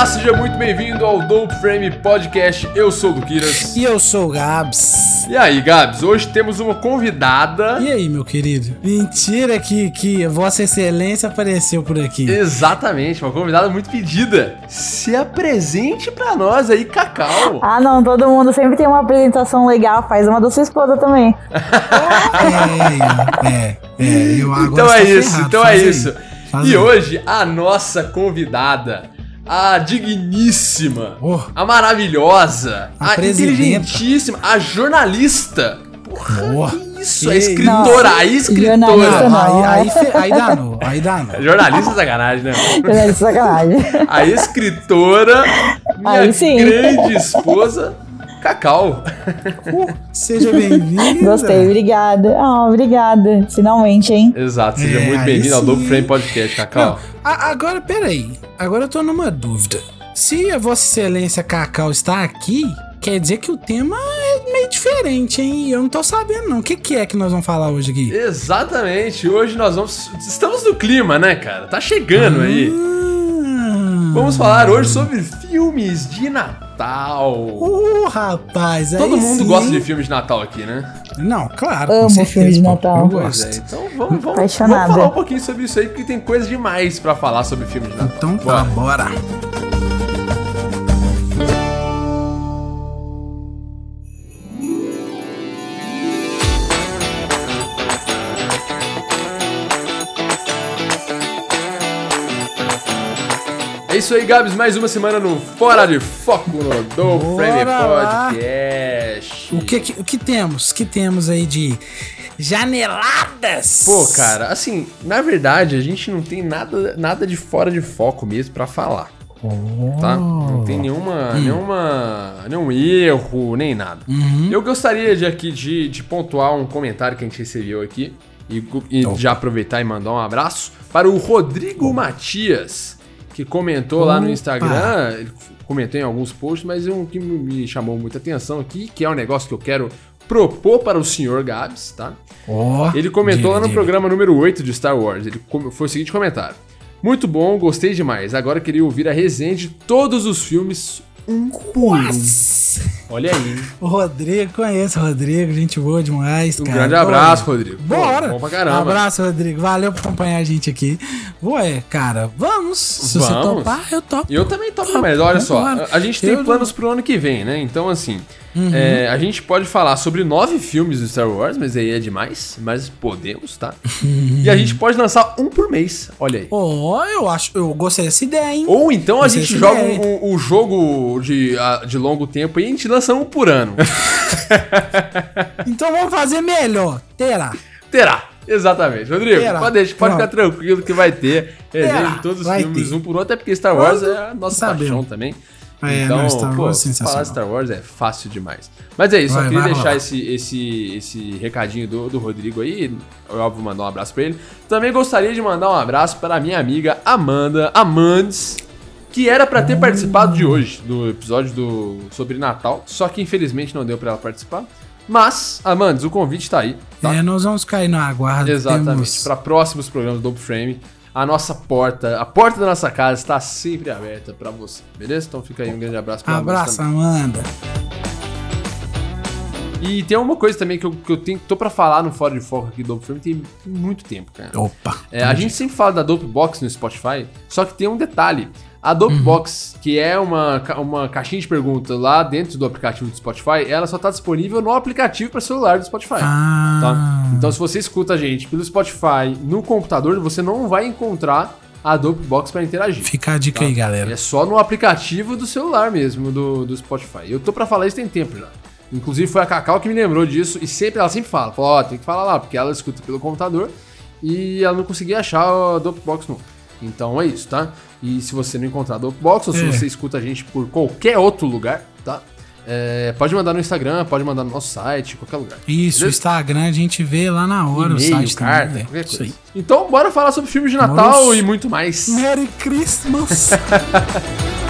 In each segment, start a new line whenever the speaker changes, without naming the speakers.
Olá, seja muito bem-vindo ao Dope Frame Podcast. Eu sou o Duquiras.
E eu sou o Gabs.
E aí, Gabs, hoje temos uma convidada.
E aí, meu querido? Mentira que, que Vossa Excelência apareceu por aqui.
Exatamente, uma convidada muito pedida. Se apresente pra nós aí, Cacau.
Ah, não, todo mundo sempre tem uma apresentação legal, faz uma da sua esposa também.
é, é, é, eu agora
Então é isso,
ferrado,
então é
aí,
isso.
faz
E
aí.
hoje, a nossa convidada, a digníssima,
Oh.
a maravilhosa,
A
a, inteligentíssima, a jornalista. Porra,
Boa.
que isso, a escritora, a
Jornalista
escritora.
não.
Aí, aí, aí danou, aí danou.
Jornalista é sacanagem, né?
É de sacanagem.
A escritora, minha
Aí sim.
grande esposa, Cacau.
Seja bem-vindo.
Gostei, obrigada. Ah, obrigada. Finalmente, hein?
Exato, seja
É,
muito
aí
bem-vindo ao. Double Frame Podcast, Cacau.
A- agora, peraí. Agora eu tô numa dúvida. Se a Vossa Excelência Cacau está aqui, quer dizer que o tema é meio diferente, hein? Eu não tô sabendo, não. O que, que é que nós vamos falar hoje aqui?
Exatamente, hoje nós vamos. Estamos no clima, né, cara? Tá chegando aí.
Ah.
Vamos falar hoje sobre filmes de Natal.
Uh, rapaz, aí
Todo mundo
sim.
gosta de filmes de Natal aqui, né?
Não, claro.
Amo
com certeza,
filme de Natal.
Pois é, então vamos, vamos, vamos falar um pouquinho sobre isso aí, porque tem coisa demais pra falar sobre filme de Natal.
Então tá,
Bora.
bora.
Isso aí, Gabs, mais uma semana no Fora de Foco no Do
Bora
Frame. Podcast.
O que, o que temos? O que temos aí de janeladas?
Pô, cara, assim, na verdade, a gente não tem nada, nada de fora de foco mesmo pra falar, tá? Não tem nenhuma, nenhuma, nenhum erro, nem nada. Eu gostaria de aqui de, de pontuar um comentário que a gente recebeu aqui e, e já aproveitar e mandar um abraço para o Rodrigo Matias, que comentou lá no
Opa.
Instagram, ele comentou em alguns posts, mas um que me chamou muita atenção aqui, que é um negócio que eu quero propor para o senhor Gabs, tá?
Ó,
Ele comentou
diga,
lá no
diga.
programa número 8 de Star Wars. Ele foi o seguinte comentário: Muito bom, gostei demais. Agora queria ouvir a resenha de todos os filmes um por um. Olha aí. hein?
O Rodrigo, conheço o Rodrigo, gente boa demais,
Um
cara.
grande abraço, Rodrigo.
Bora!
Bom pra caramba.
Abraço, Rodrigo. Valeu por acompanhar a gente aqui. Ué, cara, vamos. Se você
Vamos.
topar, eu topo.
Eu também topo, mas olha só, a gente tem
Eu-
planos pro ano que vem, né? Então, assim, é, a gente pode falar sobre nove filmes do Star Wars, mas aí é demais, mas podemos, tá? e a gente pode lançar um por mês, olha aí.
Ó, eu acho, eu gostei dessa ideia, hein?
Ou então a gente joga o, o jogo de, a- de longo tempo e a gente lança um por ano.
Então vamos fazer melhor. Terá.
Terá. Exatamente. Rodrigo,
Terá.
pode, deixar, pode ficar tranquilo que vai ter resenha
Terá.
de todos os filmes
ter.
um por um, até porque Star Wars
Quando
é a nossa
sabemos.
paixão também.
É,
então,
não, Star
pô,
Wars é
falar. Star Wars é fácil demais. Mas é isso, só
Vai,
queria
vai
deixar
rolar.
esse, esse, esse recadinho do, do Rodrigo aí. Eu, óbvio, mandar um abraço pra ele. Também gostaria de mandar um abraço para a minha amiga Amanda Amandes, que era pra ter participado de hoje, do episódio do sobre Natal, só que infelizmente não deu pra ela participar. Mas, Amandes, o convite tá aí. Tá?
É, nós vamos cair no aguardo.
Exatamente.
temos-
Para próximos programas do Double Frame, a nossa porta, a porta da nossa casa está sempre aberta para você, beleza? Então fica aí um grande abraço pra
Abraço. Amanda.
E tem uma coisa também que eu, que eu tenho, tô pra falar no Fora de Foco aqui do Frame tem muito tempo, cara.
Opa.
É, a gente sempre fala da Dope Box no Spotify, só que tem um detalhe. A Dope
Uhum.
Que é uma, uma caixinha de pergunta lá dentro do aplicativo do Spotify, ela só tá disponível no aplicativo para celular do Spotify.
Ah.
Tá? Então, se você escuta a gente pelo Spotify no computador, você não vai encontrar a Dope Box para interagir.
Fica a dica
tá?
aí, galera.
É só no aplicativo do celular mesmo, do, do Spotify. Eu tô pra falar isso tem tempo já. Inclusive foi a Cacau que me lembrou disso e sempre ela sempre fala, fala, ó, tem que falar lá, porque ela escuta pelo computador e ela não conseguia achar a Dope Box não. Então é isso, tá? E se você não encontrar a Dope Box ou se
É.
você escuta a gente por qualquer outro lugar, tá? É, pode mandar no Instagram, pode mandar no nosso site, qualquer lugar.
Isso, o? Instagram a gente vê lá na hora, o site
carta,
também.
qualquer coisa. Então, bora falar sobre filmes de Natal
Vamos.
e muito mais.
Merry Christmas!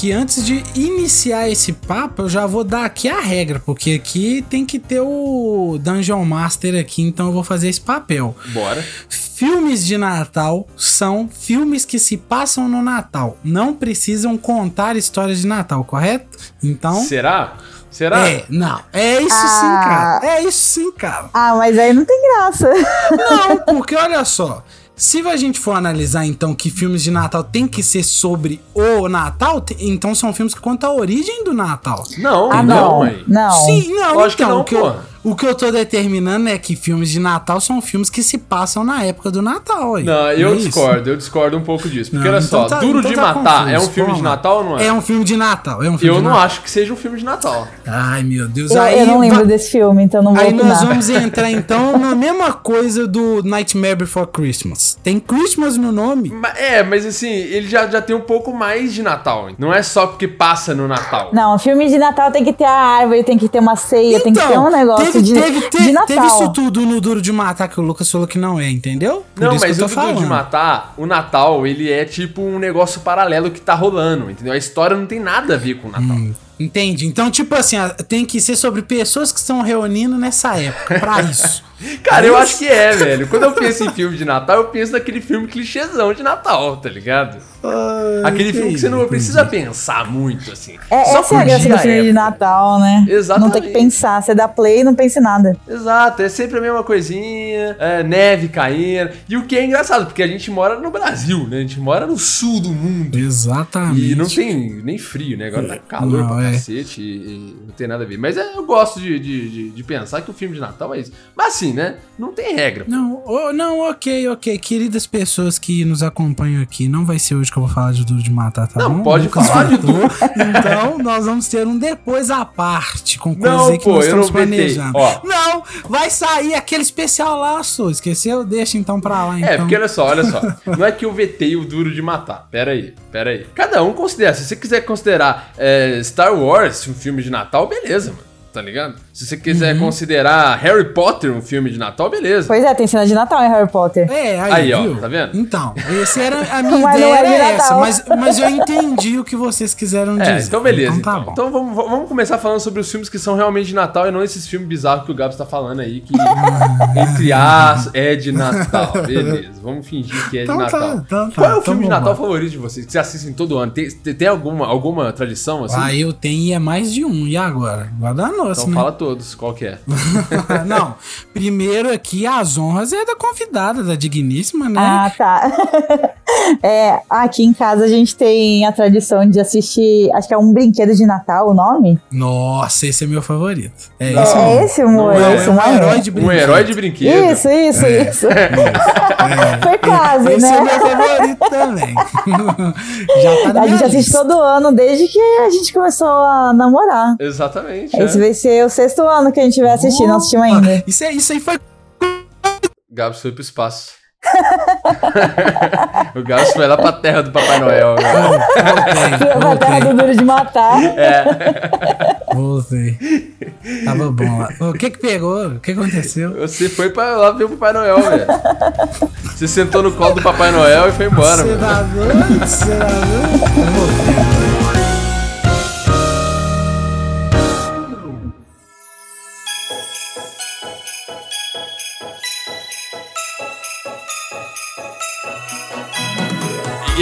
que antes de iniciar esse papo, eu já vou dar aqui a regra, porque aqui tem que ter o Dungeon Master aqui, então eu vou fazer esse papel.
Bora.
Filmes de Natal são filmes que se passam no Natal. Não precisam contar histórias de Natal, correto? Então.
Será? Será?
É, não. É isso ah. sim, cara. É isso sim, cara.
Ah, mas aí não tem graça.
Não, porque olha só. Se a gente for analisar, então, que filmes de Natal tem que ser sobre o Natal, então são filmes que contam a origem do Natal.
Não, ah, não, mãe.
Não.
Sim, não, Lógico então, que não, pô. O que eu tô determinando é que filmes de Natal são filmes que se passam na época do Natal. Aí.
Não, eu é discordo, isso? eu discordo um pouco disso. Porque não, olha então só, tá, Duro então de tá Matar confuso, é um filme de Natal ou não é?
É um filme de Natal. É um filme
eu
não
Natal. acho que seja um filme de Natal.
Ai, meu Deus.
Eu,
aí,
eu não lembro desse filme, então não vou
Aí opinar. nós vamos entrar então na mesma coisa do Nightmare Before Christmas. Tem Christmas no nome.
É, mas assim, ele já, já tem um pouco mais de Natal. Não é só porque passa no Natal.
Não, filme de Natal tem que ter a árvore, tem que ter uma ceia, então, tem que ter então, um negócio
teve,
de.
Teve, teve, de Natal. Teve isso tudo no Duro de Matar que o Lucas falou que não é, entendeu?
Por não, mas o Duro de Matar, o Natal, ele é tipo um negócio paralelo que tá rolando, entendeu? A história não tem nada a ver com o Natal. Hum.
Entende? Então, tipo assim, tem que ser sobre pessoas que estão reunindo nessa época, pra isso.
Cara, eu acho que é, velho. Quando eu penso em filme de Natal, eu penso naquele filme clichêzão de Natal, tá ligado? Ai, Aquele filme que você não precisa pensar muito, assim.
É, Só essa é a graça do filme de Natal, né? Exatamente. Não tem que pensar. Você dá play e não pensa em nada.
Exato, é sempre a mesma coisinha, é, neve caindo. E o que é engraçado, porque a gente mora no Brasil, né? A gente mora no sul do mundo.
Exatamente.
E não tem nem frio, né? Agora tá calor não, pra é. Cacete e, e, não tem nada a ver. Mas é, eu gosto de, de, de, de pensar que o filme de Natal é isso. Mas assim, né? Não tem regra.
Não, oh, não, ok, ok. Queridas pessoas que nos acompanham aqui, não vai ser hoje que eu vou falar de Duro de Matar, tá
não,
bom?
pode Lucas falar de Duro.
Então, nós vamos ter um depois à parte, com coisas não, que pô, nós estamos planejando. Não, vai sair aquele especial lá, só esqueceu? Deixa então pra lá, é, então.
É, porque olha só, olha só. não é que eu vetei o Duro de Matar. Pera aí, pera aí. Cada um considera. Se você quiser considerar é, Star Wars um filme de Natal, beleza, mano tá ligado? Se você quiser uhum. considerar Harry Potter um filme de Natal, beleza.
Pois é, tem cena de Natal em Harry Potter.
É, aí,
aí
ó,
tá vendo?
Então, esse era a minha mas ideia é era essa, mas, mas eu entendi o que vocês quiseram é,
dizer. Então beleza. Então, tá então. então vamos, vamos começar falando sobre os filmes que são realmente de Natal e não esses filmes bizarros que o Gabs tá falando aí, que entre as é de Natal. Beleza, vamos fingir que é de então tá, Natal. Então tá, Qual é o filme de Natal favorito de vocês, que vocês assistem todo ano? Tem, tem alguma, alguma tradição assim?
Ah, eu tenho e é mais de um. E agora? Guarda
Então
né?
fala todos qual que é?
não, primeiro aqui as honras é da convidada, da digníssima, né?
Ah, tá. é, aqui em casa a gente tem a tradição de assistir, acho que é um brinquedo de Natal o nome.
Nossa, esse é meu favorito.
É, esse, é esse amor,
é,
esse
é um herói de brinquedo. Um herói de brinquedo.
Isso, isso, é. isso. É. Foi quase,
esse
né?
Esse é meu favorito também.
Já tá a gente assiste todo ano, desde que a gente começou a namorar.
Exatamente.
Esse é. Vai ser o sexto ano que a gente vai assistir, não assistimos ainda.
Isso, é, isso aí foi.
Gabs foi pro espaço. o Gabs foi lá pra terra do Papai Noel. Né?
Foi pra terra do duro de matar.
É. Voltei. Tava bom lá. O que que pegou? O que aconteceu?
Você foi pra lá ver o Papai Noel, velho. Você sentou no colo do Papai Noel e foi embora,
mano. Será doido? Será doido?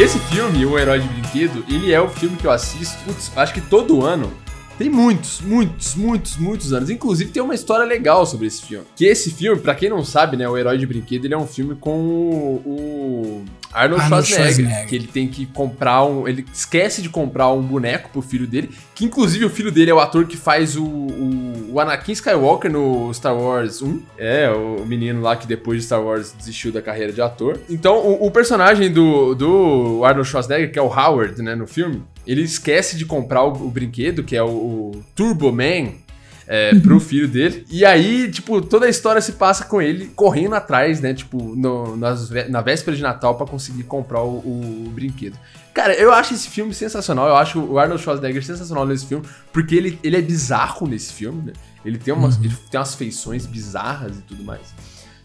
Esse filme, O Herói de Brinquedo, ele é o filme que eu assisto, putz, acho que todo ano. Tem muitos, muitos, muitos, muitos anos. Inclusive tem uma história legal sobre esse filme. Que esse filme, para quem não sabe, né, O Herói de Brinquedo, ele é um filme com o, o Arnold, Arnold Schwarzenegger, Schwarzenegger, que ele tem que comprar um. Ele esquece de comprar um boneco pro filho dele, que inclusive o filho dele é o ator que faz o, o, o Anakin Skywalker no Star Wars 1. É, o menino lá que depois de Star Wars desistiu da carreira de ator. Então, o, o personagem do, do Arnold Schwarzenegger, que é o Howard, né, no filme, ele esquece de comprar o, o brinquedo, que é o, o Turbo Man, é, pro uhum. filho dele. E aí, tipo, toda a história se passa com ele correndo atrás, né? Tipo, no, nas, na véspera de Natal para conseguir comprar o, o, brinquedo. Cara, eu acho esse filme sensacional. Eu acho o Arnold Schwarzenegger sensacional nesse filme, porque ele, ele é bizarro nesse filme, né? Ele tem, umas, uhum. ele tem umas feições bizarras e tudo mais.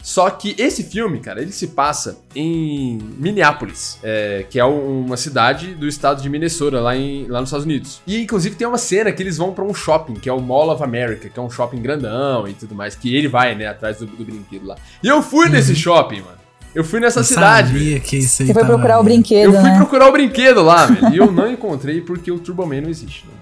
Só que esse filme, cara, ele se passa em Minneapolis, é, que é uma cidade do estado de Minnesota, lá, em, lá nos Estados Unidos. E inclusive tem uma cena que eles vão para um shopping, que é o Mall of America, que é um shopping grandão e tudo mais, que ele vai, né, atrás do, do brinquedo lá. E eu fui uhum. nesse shopping, mano. Eu fui nessa eu cidade.
Sabia que isso aí
Você foi procurar o brinquedo.
Eu fui né? procurar o brinquedo lá, velho. E eu não encontrei porque o Turbo Man não existe, né?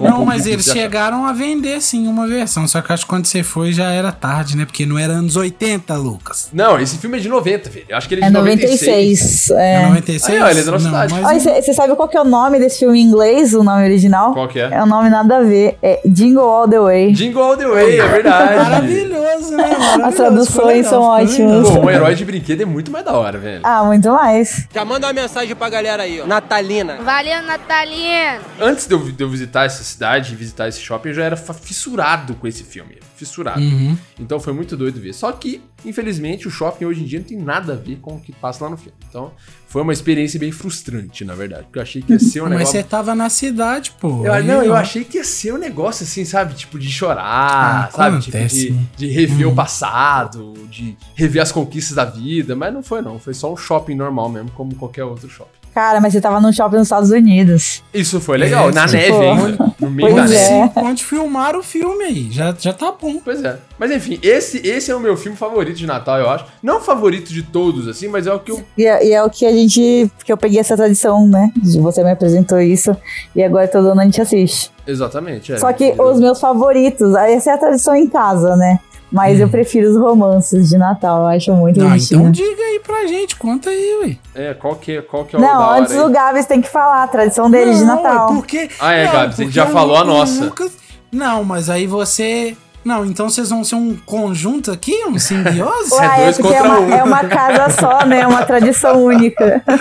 Não, mas eles chegaram a vender sim uma versão, só que acho que quando você foi já era tarde, né? Porque não era anos 80, Lucas.
Não, esse filme é de 90, filho. Eu acho que ele é
de é 96. 96. É.
é 96?
Aí, ó, ele é da nossa.
Você sabe qual que é o nome desse filme em inglês, o nome original?
Qual que é?
É um nome nada a ver. É Jingle All the Way.
Jingle All the Way, é verdade.
Maravilhoso, né? Maravilhoso.
As traduções legal, são ótimas.
Pô, um herói de brinquedo é muito mais da hora, velho.
Ah, muito mais.
Já manda uma mensagem pra galera aí, ó. Natalina.
Valeu, Natalina.
Antes de eu, de eu visitar essa cidade, de visitar esse shopping, eu já era fissurado com esse filme. Fissurado. Uhum. Então foi muito doido ver. Só que, infelizmente, o shopping hoje em dia não tem nada a ver com o que passa lá no filme. Então foi uma experiência bem frustrante, na verdade. Porque eu achei que ia ser um negócio.
Mas você tava na cidade, pô.
Eu, não, eu achei que ia ser um negócio assim, sabe? Tipo, de chorar, ah, sabe? Tipo, de, de rever uhum. o passado, de rever as conquistas da vida. Mas não foi, não. Foi só um shopping normal mesmo, como qualquer outro shopping.
Cara, mas você tava num shopping nos Estados Unidos.
Isso foi legal, é, na neve, hein?
No meio pois da é. neve. Onde filmaram o filme aí, já, já tá bom.
Pois é. Mas enfim, esse, esse é o meu filme favorito de Natal, eu acho. Não favorito de todos, assim, mas é o que eu.
E é, e é o que a gente. Porque eu peguei essa tradição, né? Você me apresentou isso. E agora todo ano a gente assiste.
Exatamente. É.
Só que os meus favoritos, essa é a tradição em casa, né? Mas hum. eu prefiro os romances de Natal, eu acho muito ah,
então diga aí pra gente, conta aí, ué.
É, qual que, qual que é o
Não, antes o Gabs tem que falar a tradição dele não, de Natal.
É porque,
ah, é,
não,
Gabs, a gente já falou a nossa. Nunca...
Não, mas aí você... Não, então vocês vão ser um conjunto aqui, um simbiose?
Ué, é, dois é contra é uma, um. é uma casa só, né? Uma tradição única.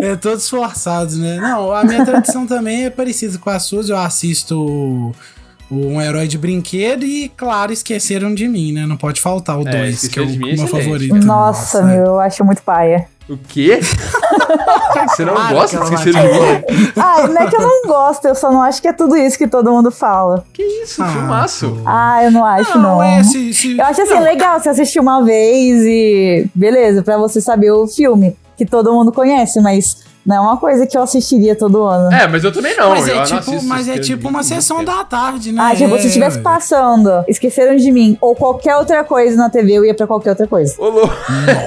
É, todos forçados, né? Não, a minha tradição também é parecida com a sua. Eu assisto um herói de brinquedo e, claro, esqueceram de mim, né? Não pode faltar o 2, é, que é o meu é favorito.
Nossa, Nossa, meu, eu acho muito paia.
O quê? Você não claro gosta de esquecer de mim?
Ah, não é que eu não gosto, eu só não acho que é tudo isso que todo mundo fala.
Que isso, ah, filmaço.
Ah, eu não acho, não. não. É, se, se... Eu acho assim, não. legal você assistir uma vez e. Beleza, pra você saber o filme que todo mundo conhece, mas não é uma coisa que eu assistiria todo ano.
É, mas eu também não.
Mas
é
tipo, mas é tipo uma sessão da tarde, né?
Ah, tipo, se estivesse passando, esqueceram de mim, ou qualquer outra coisa na TV, eu ia pra qualquer outra coisa.
Ô, louco.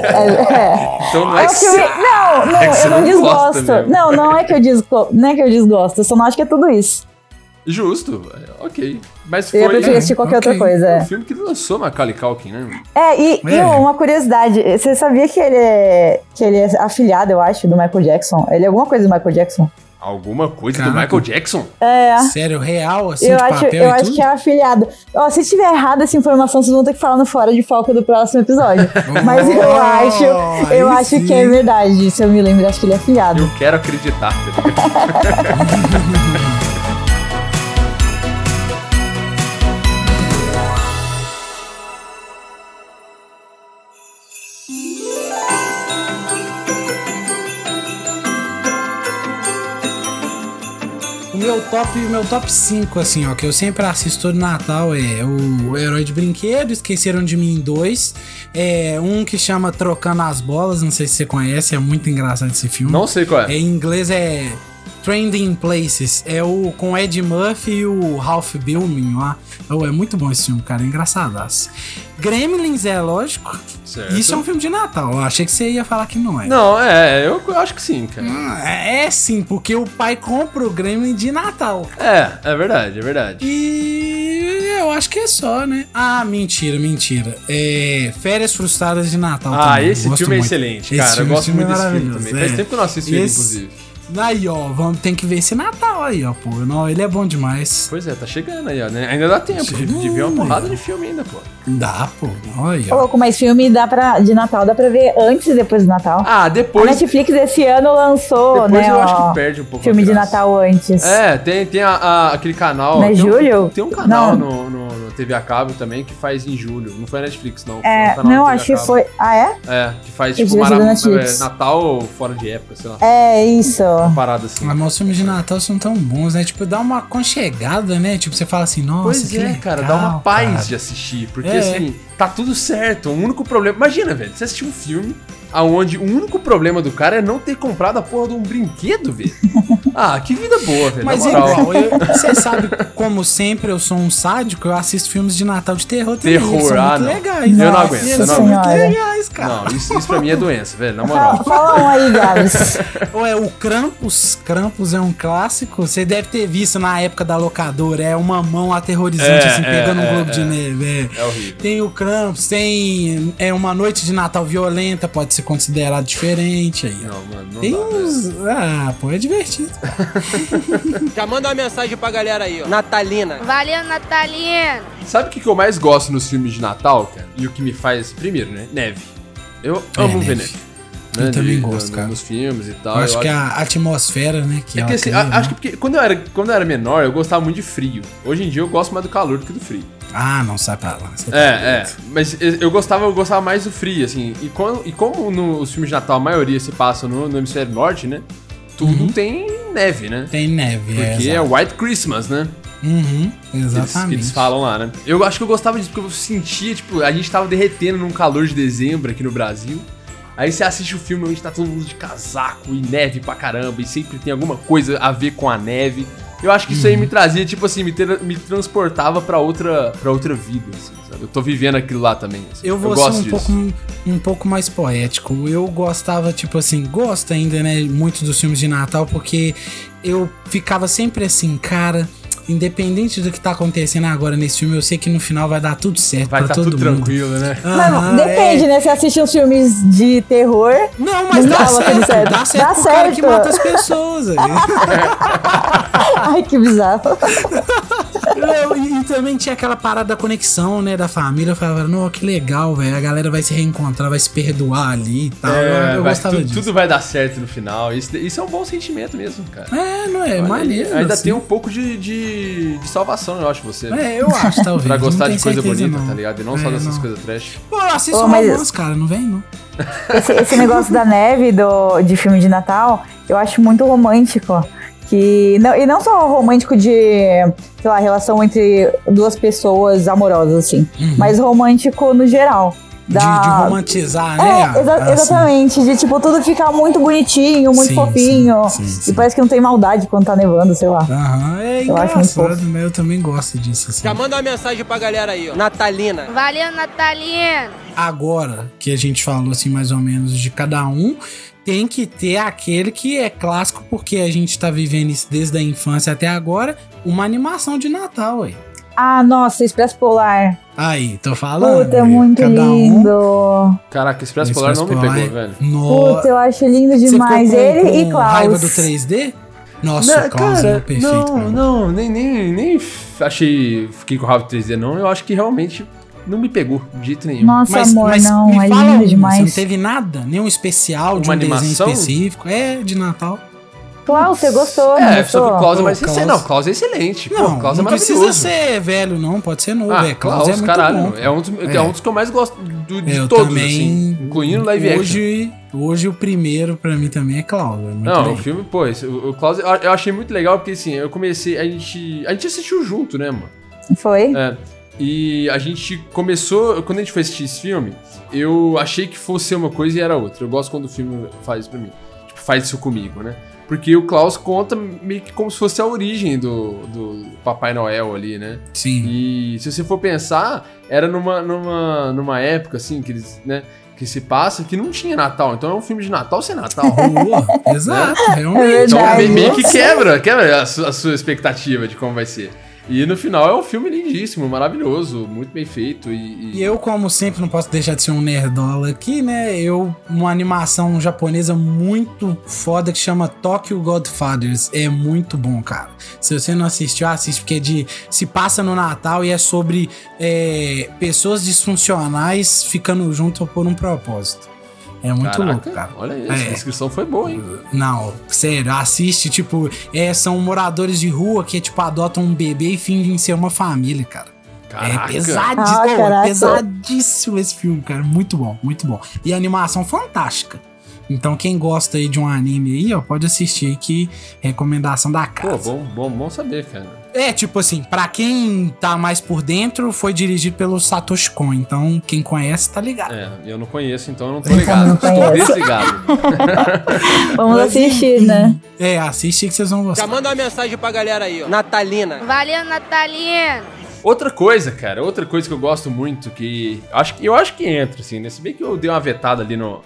É, é. Então não é, é que filme... Não, não, é eu não, não desgosto. Não, não é que eu desgosto. Não é que eu desgosto, eu só não acho que é tudo isso.
Justo, ok. Mas
foi. Eu prefiro assistir qualquer okay. outra coisa.
O filme que lançou Macaulay Culkin, né?
É, e, é. e, uma curiosidade: você sabia que ele, é, que ele é afiliado, eu acho, do Michael Jackson? Ele é alguma coisa do Michael Jackson?
Alguma coisa Caraca. do Michael Jackson?
É.
Sério, real, assim,
eu
de
acho,
papel
Eu acho tudo? que é afiliado. Ó, se tiver errado essa informação, vocês vão ter que falar no Fora de Foco do próximo episódio. Mas eu acho, eu acho sim. que é verdade. Se eu me lembro, acho que ele é afiliado.
Eu quero acreditar, tá
meu top, meu top 5, assim, ó, que eu sempre assisto no Natal é o Herói de Brinquedo, Esqueceram de Mim 2. É um que chama Trocando as Bolas, não sei se você conhece, é muito engraçado esse filme.
Não sei qual é.
é em inglês é Trending Places. É o com Ed Murphy e o Ralph Billman lá. Oh, é muito bom esse filme, cara. É engraçadaço. Gremlins é lógico. Certo. Isso é um filme de Natal. Eu achei que você ia falar que não é.
Não, é, eu acho que sim, cara. Hum,
é, é, sim, porque o pai compra o Gremlin de Natal.
É, é verdade, é verdade.
E eu acho que é só, né? Ah, mentira, mentira. É Férias Frustradas de Natal.
Ah, também. esse filme é excelente, cara. eu gosto muito desse filme também. É. Faz tempo que eu não assisto esse... ele, inclusive.
Aí, ó, vamos, tem que ver esse Natal aí, ó, pô. Não, ele é bom demais.
Pois é, tá chegando aí, ó. Né? Ainda dá tempo de, de, ver uma porrada de filme ainda, pô.
Dá, pô. Olha.
Louco, mas filme dá pra, de Natal dá pra ver antes e depois do Natal.
Ah, depois.
A Netflix esse ano lançou,
depois
né?
eu ó, acho que perde um pouco.
Filme de Natal antes.
É, tem, tem a, a, aquele canal.
Não é
tem
Julho?
Um, tem um canal no, no, no TV a cabo também, que faz em julho. Não foi a Netflix, não.
É,
um
não, acho que foi. Ah, é?
É, que faz tipo mara... é, Natal fora de época, sei lá.
É, isso. Uma
parada assim.
Mas os filmes de Natal são tão bons, né? Tipo, dá uma conchegada, né? Tipo, você fala assim, nossa, pois que é, legal,
cara, dá uma paz cara. de assistir. Porque é. assim, tá tudo certo. O único problema. Imagina, velho, você assistiu um filme aonde o único problema do cara é não ter comprado a porra de um brinquedo, velho. Ah, que vida boa, velho.
Mas é igual, você sabe, como sempre, eu sou um sádico, eu assisto filmes de Natal de terror
também. Terror, ah, não.
legais.
Eu não aguento, eu não aguento.
legais, cara.
Não, isso, isso pra mim é doença, velho, na moral.
Fala um aí, Gabs.
Ou é o Krampus. Krampus é um clássico. Você deve ter visto na época da locadora. É uma mão aterrorizante, é, assim, é, pegando é, um globo de é. neve.
É. é horrível.
Tem o Krampus, tem é uma noite de Natal violenta, pode ser considerado diferente aí.
Não, mano, não
Tem
dá,
uns... Ah, pô, é divertido.
Já manda uma mensagem pra galera aí, ó. Natalina.
Valeu, Natalina.
Sabe o que, que eu mais gosto nos filmes de Natal, cara? E o que me faz, primeiro, né? Neve. Eu é, amo neve. ver neve.
Eu né, também de, gosto, cara.
Nos filmes e tal.
Eu acho eu que acho... a atmosfera, né?
Que é que assim, acho que porque quando eu, era, quando eu era menor, eu gostava muito de frio. Hoje em dia eu gosto mais do calor do que do frio.
Ah, não sai pra lá.
é, é. Mas eu gostava, eu gostava mais do frio, assim. E, quando, e como nos filmes de Natal a maioria se passa no, no hemisfério norte, né? Tudo uhum. tem neve, né?
Tem neve,
é, Porque é, é White Christmas, né?
Uhum, exatamente.
Que eles, falam lá, né? Eu acho que eu gostava disso porque eu sentia, tipo, a gente tava derretendo num calor de dezembro aqui no Brasil. Aí você assiste o filme onde tá todo mundo de casaco e neve pra caramba, e sempre tem alguma coisa a ver com a neve. Eu acho que isso aí me trazia, tipo assim, me, ter, me transportava para outra para outra vida, assim, sabe? Eu tô vivendo aquilo lá também. Assim.
Eu vou eu ser um pouco, um pouco mais poético. Eu gostava, tipo assim, gosto ainda, né, muito dos filmes de Natal, porque eu ficava sempre assim, cara independente do que tá acontecendo agora nesse filme, eu sei que no final vai dar tudo certo vai pra tá todo tudo
mundo. tranquilo, né?
Mas depende, é... né? Você assiste os filmes de terror.
Não, mas dá, certo, certo. dá certo. Dá certo. cara que mata as pessoas.
Ai, que bizarro.
Não, e, e, também tinha aquela parada da conexão, né, da família. Eu falava, não, que legal, velho. A galera vai se reencontrar, vai se perdoar ali e tal. É, eu, eu gostava
tu,
disso.
Tudo vai dar certo no final. Isso, isso é um bom sentimento mesmo, cara.
É, não é? Olha, maneiro.
Ainda assim. tem um pouco de, de, de, salvação, eu acho, você.
É, eu acho, talvez.
pra gostar de coisa bonita, não. tá ligado? E não é, só dessas coisas trash.
Pô, eu assisto oh, mas... cara, não vem, não.
Esse, esse negócio da neve do, de filme de Natal, eu acho muito romântico. Que, não, e não só romântico de, sei lá, relação entre duas pessoas amorosas, assim, uhum. mas romântico no geral.
Da... De, de, romantizar, né?
É, exa ah, exatamente. De, tipo, tudo ficar muito bonitinho, muito sim, fofinho. Sim, sim, e parece que não tem maldade quando tá nevando, sei lá.
Aham, é eu engraçado, né? Eu também gosto disso, assim.
Já manda uma mensagem pra galera aí, ó. Natalina.
Valeu, Natalina.
Agora que a gente falou, assim, mais ou menos de cada um, tem que ter aquele que é clássico, porque a gente tá vivendo isso desde a infância até agora, uma animação de Natal, aí.
Ah, nossa, Expresso Polar.
Aí, tô falando.
Puta, é muito lindo.
Um... Caraca, Expresso, Polar não me pegou, velho.
No... Puta, eu acho lindo demais. Ele com e Klaus.
raiva do 3D? Nossa, não, Klaus cara, é perfeito.
Não, não, nem, nem, nem achei. Fiquei com raiva do 3D, não. Eu acho que realmente não me pegou de jeito nenhum.
Nossa, mas, amor, mas não, é lindo demais. Você
não teve nada? Nenhum especial Uma de um animação? desenho específico? É, de Natal.
Klaus, você gostou,
É, gostou? só que o Klaus é mais Klaus... recente. Não, Klaus é excelente. Não, Pô, Klaus é
não precisa ser velho, não. Pode ser novo. Ah, é, Klaus, Klaus é muito caralho, bom.
É um, dos, é. é um dos que eu mais gosto do, de eu todos, também, assim. Incluindo live
hoje, action. Hoje o primeiro pra mim também é Klaus. É
não, legal. o filme, pô, esse, o, o Klaus eu achei muito legal porque assim, eu comecei, a gente, a gente assistiu junto, né, mano?
Foi?
É. E a gente começou, quando a gente foi assistir esse filme, eu achei que fosse ser uma coisa e era outra. Eu gosto quando o filme faz isso pra mim. Tipo, faz isso comigo, né? Porque o Klaus conta meio que como se fosse a origem do, do Papai Noel ali, né?
Sim.
E se você for pensar, era numa, numa, numa época, assim, que eles, né? Que se passa que não tinha Natal. Então é um filme de Natal sem Natal.
exato, né? realmente.
Então meio que quebra, quebra a sua, a sua expectativa de como vai ser. E no final é um filme lindíssimo, maravilhoso, muito bem feito. E,
e... e, eu, como sempre, não posso deixar de ser um nerdola aqui, né? Eu, uma animação japonesa muito foda que chama Tokyo Godfathers. É muito bom, cara. Se você não assistiu, assiste, porque é de. Se passa no Natal e é sobre é, pessoas disfuncionais ficando junto por um propósito. É muito Caraca, louco, cara.
Olha isso, é. a descrição foi boa, hein?
Não, sério, assiste, tipo, é, são moradores de rua que, tipo, adotam um bebê e fingem ser uma família, cara.
Caraca.
É pesadíssimo,
Ah, caraca.
pesadíssimo esse filme, cara. Muito bom, muito bom. E a animação fantástica. Então, quem gosta aí de um anime aí, ó, pode assistir aí que recomendação da
Pô,
casa.
bom, bom, bom saber, cara.
É, tipo assim, pra quem tá mais por dentro, foi dirigido pelo Satoshi Kon. Então, quem conhece tá ligado.
É, eu não conheço, então eu não tô
Eu
ligado.
não conheço.
desligado.
Vamos
Mas,
assistir, né?
É, assiste que vocês vão gostar.
Já manda uma mensagem pra galera aí, ó. Natalina.
Valeu, Natalino.
Outra coisa, cara, outra coisa que eu gosto muito, que acho que eu acho que entra, assim, né? Se bem que eu dei uma vetada ali no,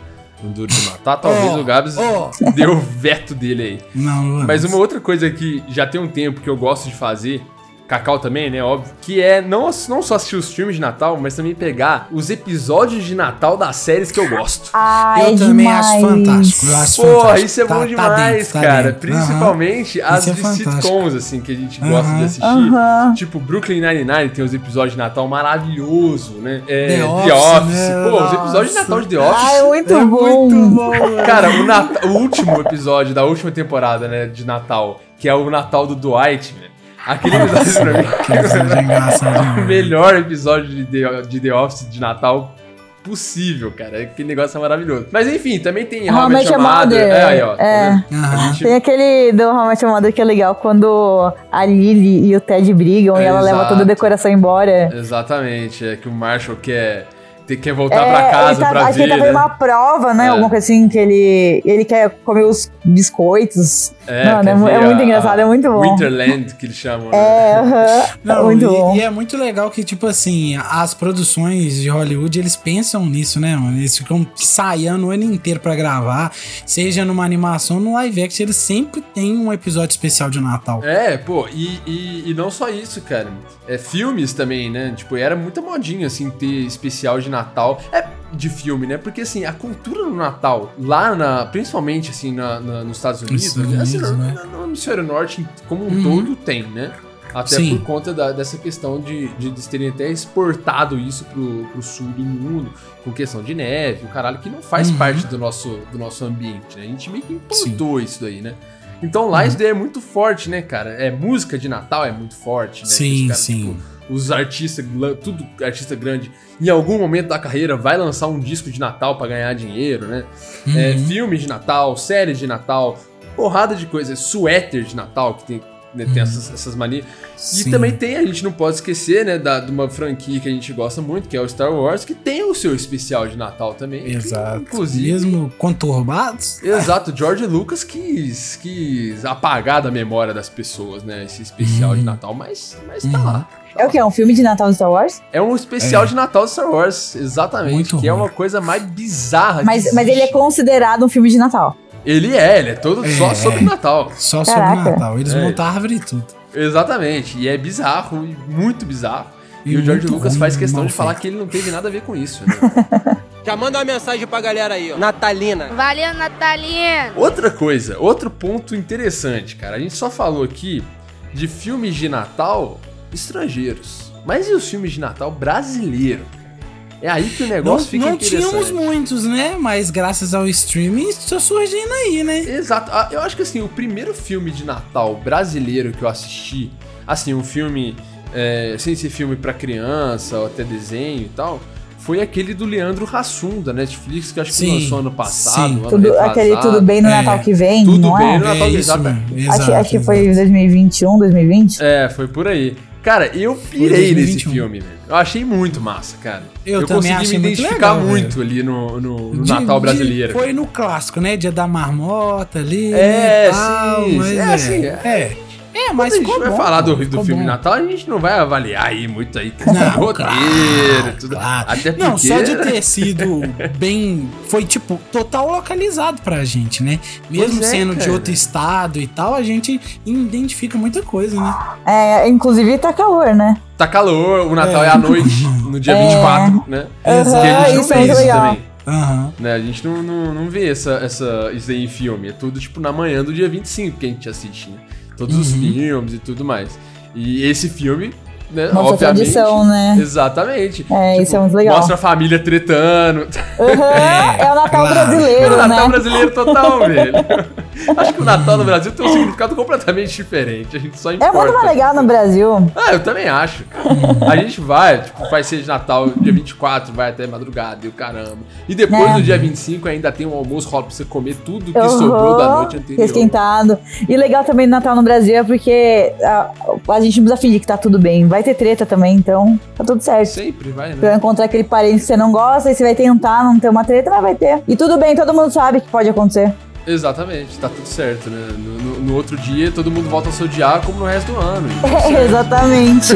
no Duro de Matar, talvez
Ó,
o Gabs
ó.
deu o veto dele aí.
Não, não
Mas uma outra coisa que já tem um tempo que eu gosto de fazer, Cacau também, né? Óbvio. Que é não, não só assistir os filmes de Natal, mas também pegar os episódios de Natal das séries que eu gosto.
Ah,
Eu
é
também
demais.
acho fantástico. Eu acho
Porra,
fantástico.
isso é
Tá-
bom
tá
demais,
dentro, tá
cara.
dentro.
Principalmente as
Isso é
de
fantástico.
sitcoms, assim, que a gente gosta de assistir.
Aham.
Tipo, Brooklyn Nine-Nine tem os episódios de Natal maravilhoso, né? É,
The
The
Office,
Office.
né?
Pô, os episódios de
Nossa.
Natal de The Office.
Ah, é muito
É
bom.
muito bom.
Cara, o, Nat- o último episódio da última temporada, né, de Natal, que é o Natal do Dwight, velho. Aquele episódio pra mim.
Que episódio engraçado
o melhor episódio de The, de The Office de Natal possível, cara. Aquele negócio é maravilhoso. Mas enfim, também tem
How
How I Met Your Mother.
Mother.
É, aí, ó. tá
É.
gente-
Tem aquele do How I Met Your Mother que é legal quando a Lily e o Ted brigam e ela leva
Exato.
toda a decoração embora.
Exatamente, é que o Marshall quer, te- quer voltar
É,
pra casa
ele tá,
pra
acho que
ver,
ele tá
né?
uma prova, né?
É.
Alguma coisa assim, que ele, ele quer comer os biscoitos. Mano, é, mu- é
ver
muito
a-
engraçado, é muito bom.
Winterland, que eles chamam, né?
É, aham.
Não,
muito
e,
bom.
e é muito legal que, tipo assim, as produções de Hollywood, eles pensam nisso, né, mano? Eles ficam ensaiando o ano inteiro pra gravar, seja numa animação, no live action, eles sempre têm um episódio especial de Natal.
É, pô, e, e, e não só isso, cara. É, filmes também, né? Tipo, era muita modinha, assim, ter especial de Natal. É de filme, né? Porque, assim, a cultura do Natal, lá na... Principalmente, assim, na, na- nos Estados Unidos,
Estados
assim,
Unidos,
no,
né?
no- no hemisfério norte, como um
Uhum.
todo, tem, né? Até
Sim.
por conta da- dessa questão de, de eles terem até exportado isso pro, pro sul do mundo, com questão de neve, o caralho, que não faz
Uhum.
parte do nosso, do nosso ambiente, né? A gente meio que importou isso daí, né? Então lá isso daí é muito forte, né, cara? É música de Natal é muito forte, né?
Sim,
Os caras,
sim.
tipo, os artistas, tudo artista grande, em algum momento da carreira vai lançar um disco de Natal pra ganhar dinheiro, né? É,
Uhum.
filmes de Natal, séries de Natal, porrada de coisas, suéter de Natal, que tem, né, tem essas, essas manias. E
Sim.
também tem, a gente não pode esquecer, né, da, de uma franquia que a gente gosta muito, que é o Star Wars, que tem o seu especial de Natal também. que,
Exato.
Inclusive,
Mesmo conturbados.
Exato, George Lucas quis, quis apagar da memória das pessoas, né? Esse especial
Uhum.
de Natal, mas, mas tá lá.
É o quê? É um filme de Natal do Star Wars?
É um especial
É.
de Natal de Star Wars, exatamente.
Muito
que é
ruim.
uma coisa mais bizarra. que
Mas, mas ele é considerado um filme de Natal.
Ele é, ele é todo
É,
só sobre
é.
Natal.
Só sobre
Caraca.
Natal. Eles
É.
montam árvore e tudo.
Exatamente. E é bizarro, muito bizarro. E,
E
o George Lucas
ruim,
faz questão de falar
feito.
que ele não teve nada a ver com isso. Né?
Já manda uma mensagem pra galera aí, ó. Natalina.
Valeu, Natalino.
Outra coisa, outro ponto interessante, cara. A gente só falou aqui de filmes de Natal estrangeiros. Mas e os filmes de Natal brasileiro? É aí que o
Não,
negócio fica
não
interessante.
tínhamos muitos, né? Mas graças ao streaming, está surgindo aí, né?
Exato. Ah, Eu acho que assim, o primeiro filme de Natal brasileiro que eu assisti, assim, um filme é, sem ser filme pra criança ou até desenho e tal, foi aquele do Leandro Hassum, da Netflix, que acho que
Sim,
lançou ano passado.
sim.
ano
Tudo,
retrasado.
aquele Tudo Bem no
É,
Natal que vem,
Tudo
não
Bem
é?
no Natal,
é
exato.
acho, acho que foi 2021, 2020.
É, foi por aí. Cara, eu pirei nesse
2021.
filme, velho. Eu achei muito massa, cara.
Eu também
consegui
achei
me
muito
identificar
legal,
muito ali no, no- no
De-
Natal
de-
brasileiro.
Foi no clássico, né? Dia da marmota ali.
É,
né, tal,
sim,
mas
é,
é,
assim,
é. É,
Quando
mas
a gente vai
bom,
falar do, do filme
bom.
Natal, a gente não vai avaliar aí muito aí
Não,
de roteiro,
claro,
tudo.
claro.
Até porque...
Não, só de ter sido bem. Foi tipo, total localizado pra gente, né? Mesmo
é,
sendo de
cara.
outro estado e tal, a gente identifica muita coisa, né?
É, inclusive tá calor, né?
Tá calor, o Natal é,
É.
à noite, no dia
É.
24, né? Que a gente não
é
vê isso também.
Aham.
Né? A gente não, não, não vê essa, essa, isso aí em filme. É tudo tipo na manhã do dia 25 que a gente assiste, né? Todos os
Uhum.
filmes e tudo mais. E esse filme, né,
Nossa
obviamente.
tradição, né?
Exatamente.
É, isso é muito legal.
Mostra a família tretando.
Aham, é, o Natal
claro.
brasileiro,
o Natal
né?
brasileiro total, velho. Acho que o Natal no Brasil tem um significado completamente diferente. A gente só importa.
É muito mais legal no Brasil.
Ah, eu também acho. a gente vai, tipo, vai ser de Natal dia 24, vai até madrugada e o caramba. E depois
É.
no dia 25 ainda tem um almoço rola pra você comer tudo que sobrou da noite anterior.
Esquentado. E legal também do Natal no Brasil é porque a, a gente não precisa fingir que tá tudo bem. Vai ter treta também, então tá tudo certo.
Sempre vai,
Você
né?
vai encontrar aquele parente que você não gosta e você vai tentar não ter uma treta, mas vai ter. E tudo bem, todo mundo sabe que pode acontecer.
Exatamente, tá tudo certo, né? No, no- no outro dia todo mundo volta a se odiar como no resto do ano.
Exatamente.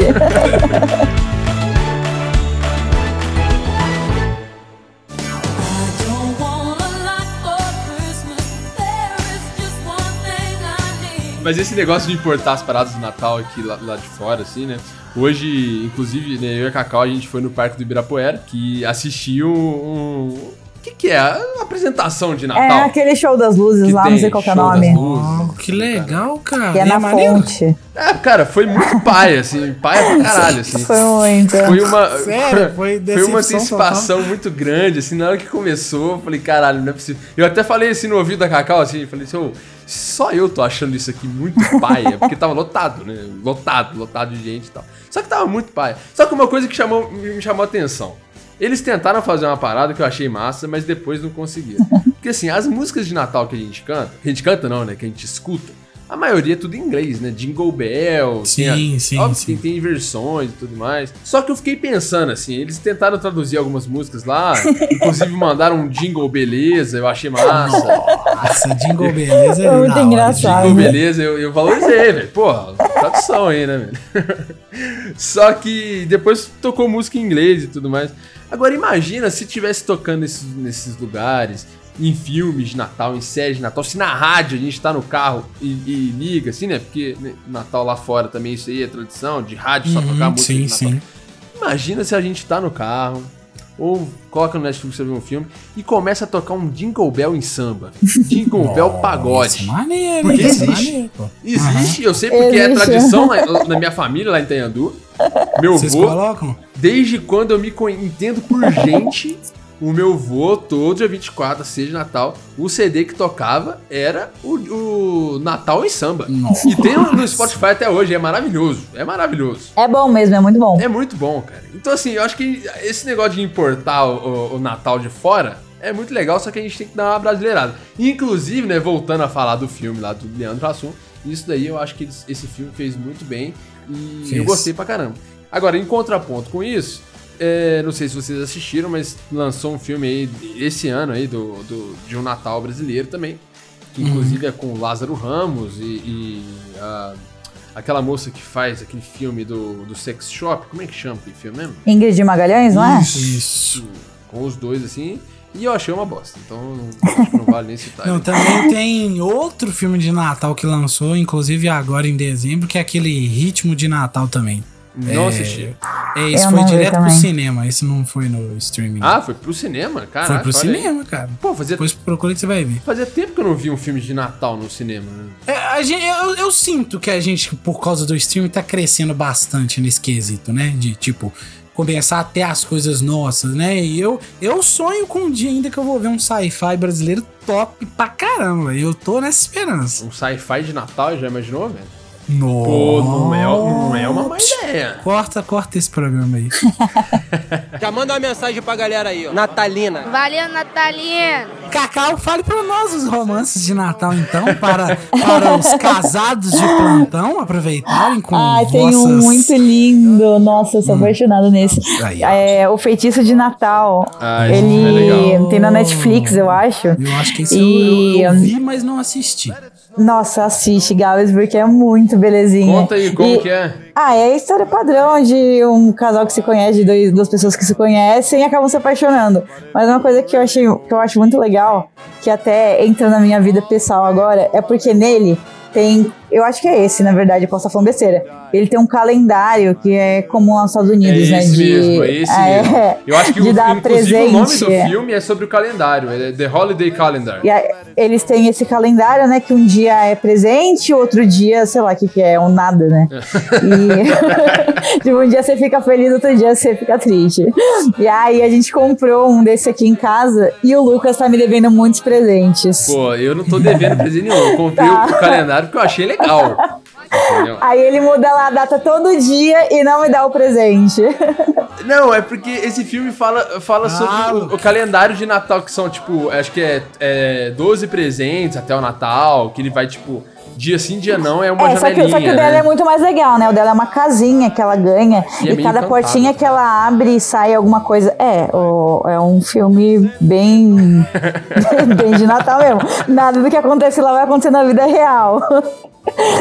Mas esse negócio de importar as paradas do Natal aqui lá, lá de fora, assim, né? Hoje, inclusive, né, eu e a Cacau, a gente foi no Parque do Ibirapuera, que assistiu um... O que, que é? A apresentação de Natal.
é aquele show das luzes
Que
lá, não
tem
sei qual que é o
show das
nome.
luzes.
Oh, que legal, cara.
Que é
E
na
maneiro?
fonte.
É, cara, foi muito paia, assim, paia pra caralho, assim.
Foi muito.
Foi uma,
Sério? Foi
foi uma antecipação muito grande, assim, na hora que começou, eu falei, caralho, não é possível. Eu até falei assim no ouvido da Cacau, assim, falei assim, ô, só eu tô achando isso aqui muito paia, porque tava lotado, né? Lotado, lotado de gente e tal. Só que tava muito paia. Só que uma coisa que chamou, me chamou a atenção. Eles tentaram fazer uma parada que eu achei massa, mas depois não conseguiram. Porque assim, as músicas de Natal que a gente canta, que a gente canta não, né? Que a gente escuta, a maioria é tudo em inglês, né? Jingle Bells. tem a-
Sim, sim,
óbvio
sim.
que tem versões e tudo mais. Só que eu fiquei pensando assim, eles tentaram traduzir algumas músicas lá, inclusive mandaram um jingle beleza, eu achei massa.
Nossa, Jingle Beleza é
muito engraçado.
Jingle beleza, eu, eu valorizei, velho. Porra, tradução aí, né, velho? Só que depois tocou música em inglês e tudo mais. Agora imagina se tivesse tocando nesses, nesses lugares, em filmes de Natal, em séries de Natal, se na rádio a gente tá no carro e, e liga, assim, né? Porque né, Natal lá fora também isso aí é tradição, de rádio só tocar
Uhum,
música
sim,
de Natal.
sim.
Imagina se a gente tá no carro, ou coloca no Netflix pra ver um filme, e começa a tocar um Jingle Bell em samba. Jingle Bell
Isso,
pagode.
maneiro,
Porque
isso,
existe.
maneiro, pô.
Existe, eu sei porque é
Existe.
tradição na, na minha família lá em Itanhandu. Meu
Vocês
vô,
colocam?
desde quando eu me entendo por gente, o meu vô, todo dia 24, seja Natal, o CD que tocava era o, o Natal em samba.
Nossa.
E tem no Spotify até hoje, é maravilhoso. É maravilhoso.
É bom mesmo, é muito bom.
É muito bom, cara. Então, assim, eu acho que esse negócio de importar o, o- o Natal de fora é muito legal, só que a gente tem que dar uma brasileirada. Inclusive, né, voltando a falar do filme lá do Leandro Hassum, isso daí eu acho que esse filme fez muito bem e
Fez.
eu gostei pra caramba. Agora, em contraponto com isso, é, não sei se vocês assistiram, mas lançou um filme aí esse ano aí do, do- de um Natal brasileiro também, que inclusive é com o Lázaro Ramos e, e a- aquela moça que faz aquele filme do, do Sex Shop, como é que chama aquele filme mesmo?
Ingrid Magalhães, não é?
Isso.
Com os dois assim, e eu achei uma bosta, então acho que não vale nem citar.
Não, também tem outro filme de Natal que lançou, inclusive agora em dezembro, que é aquele Ritmo de Natal também.
Não
é,
assisti.
É, esse
Eu
foi direto pro cinema, esse não foi no streaming.
Ah, foi pro cinema? Caraca,
foi pro
olha aí.
cinema, cara.
Pô, fazia,
Depois procura que você vai ver.
fazia tempo que eu não vi um filme de Natal no cinema, né?
É, a gente, eu, eu sinto que a gente, por causa do streaming, tá crescendo bastante nesse quesito, né? De tipo, começar a ter as coisas nossas, né? E eu, eu sonho com um dia ainda que eu vou ver um sci-fi brasileiro top pra caramba. Eu tô nessa esperança.
Um sci-fi de Natal, já imaginou, velho?
Nossa.
Pô, não é, não é uma má ideia.
Corta, corta esse programa aí.
Já manda uma mensagem pra galera aí, ó. Natalina.
Valeu, Natalino.
Cacau, fale para nós os romances de Natal, então, para, para os casados de plantão aproveitarem com
Ai, tem um
vossas...
muito lindo. Nossa, eu sou apaixonada nesse.
Aí.
É o Feitiço de Natal.
Ah,
Ele
é legal.
tem na Netflix, eu acho.
Eu acho que esse
E-
eu, eu, eu vi, mas não assisti.
Nossa, assiste, Gabs, porque é muito belezinha.
Conta aí como
E-
que é.
Ah, é a história padrão de um casal que se conhece, de dois, duas pessoas que se conhecem e acabam se apaixonando. Mas uma coisa que eu, achei, que eu acho muito legal, que até entra na minha vida pessoal agora, é porque nele tem. Eu acho que é esse, na verdade, eu posso estar falando besteira. Ele tem um calendário que é comum aos Estados Unidos,
é
né?
esse
de,
mesmo, é esse
é,
mesmo. Eu acho que o, inclusive o nome
presente.
do filme é sobre o calendário, é The Holiday Calendar.
E aí, eles têm esse calendário, né? Que um dia é presente, outro dia, sei lá o que, que é, um nada, né? E tipo, um dia você fica feliz, outro dia você fica triste. E aí a gente comprou um desse aqui em casa e o Lucas tá me devendo muitos presentes.
Pô, eu não tô devendo presente nenhum. Eu comprei
Tá.
o calendário porque eu achei legal. Entendeu?
Aí ele muda lá a data todo dia e não me dá o presente.
Não, é porque esse filme fala, fala
Ah,
sobre o, o calendário de Natal, que são, tipo, acho que é, é 12 presentes até o Natal, que ele vai, tipo, dia sim, dia não, é uma
É, só que,
janelinha,
só que o dela
né?
é muito mais legal, né? O dela é uma casinha que ela ganha
E é
e,
meio
cada portinha que ela abre e sai alguma coisa. É, o- é um filme bem, bem de Natal mesmo. Nada do que acontece lá vai acontecer na vida real.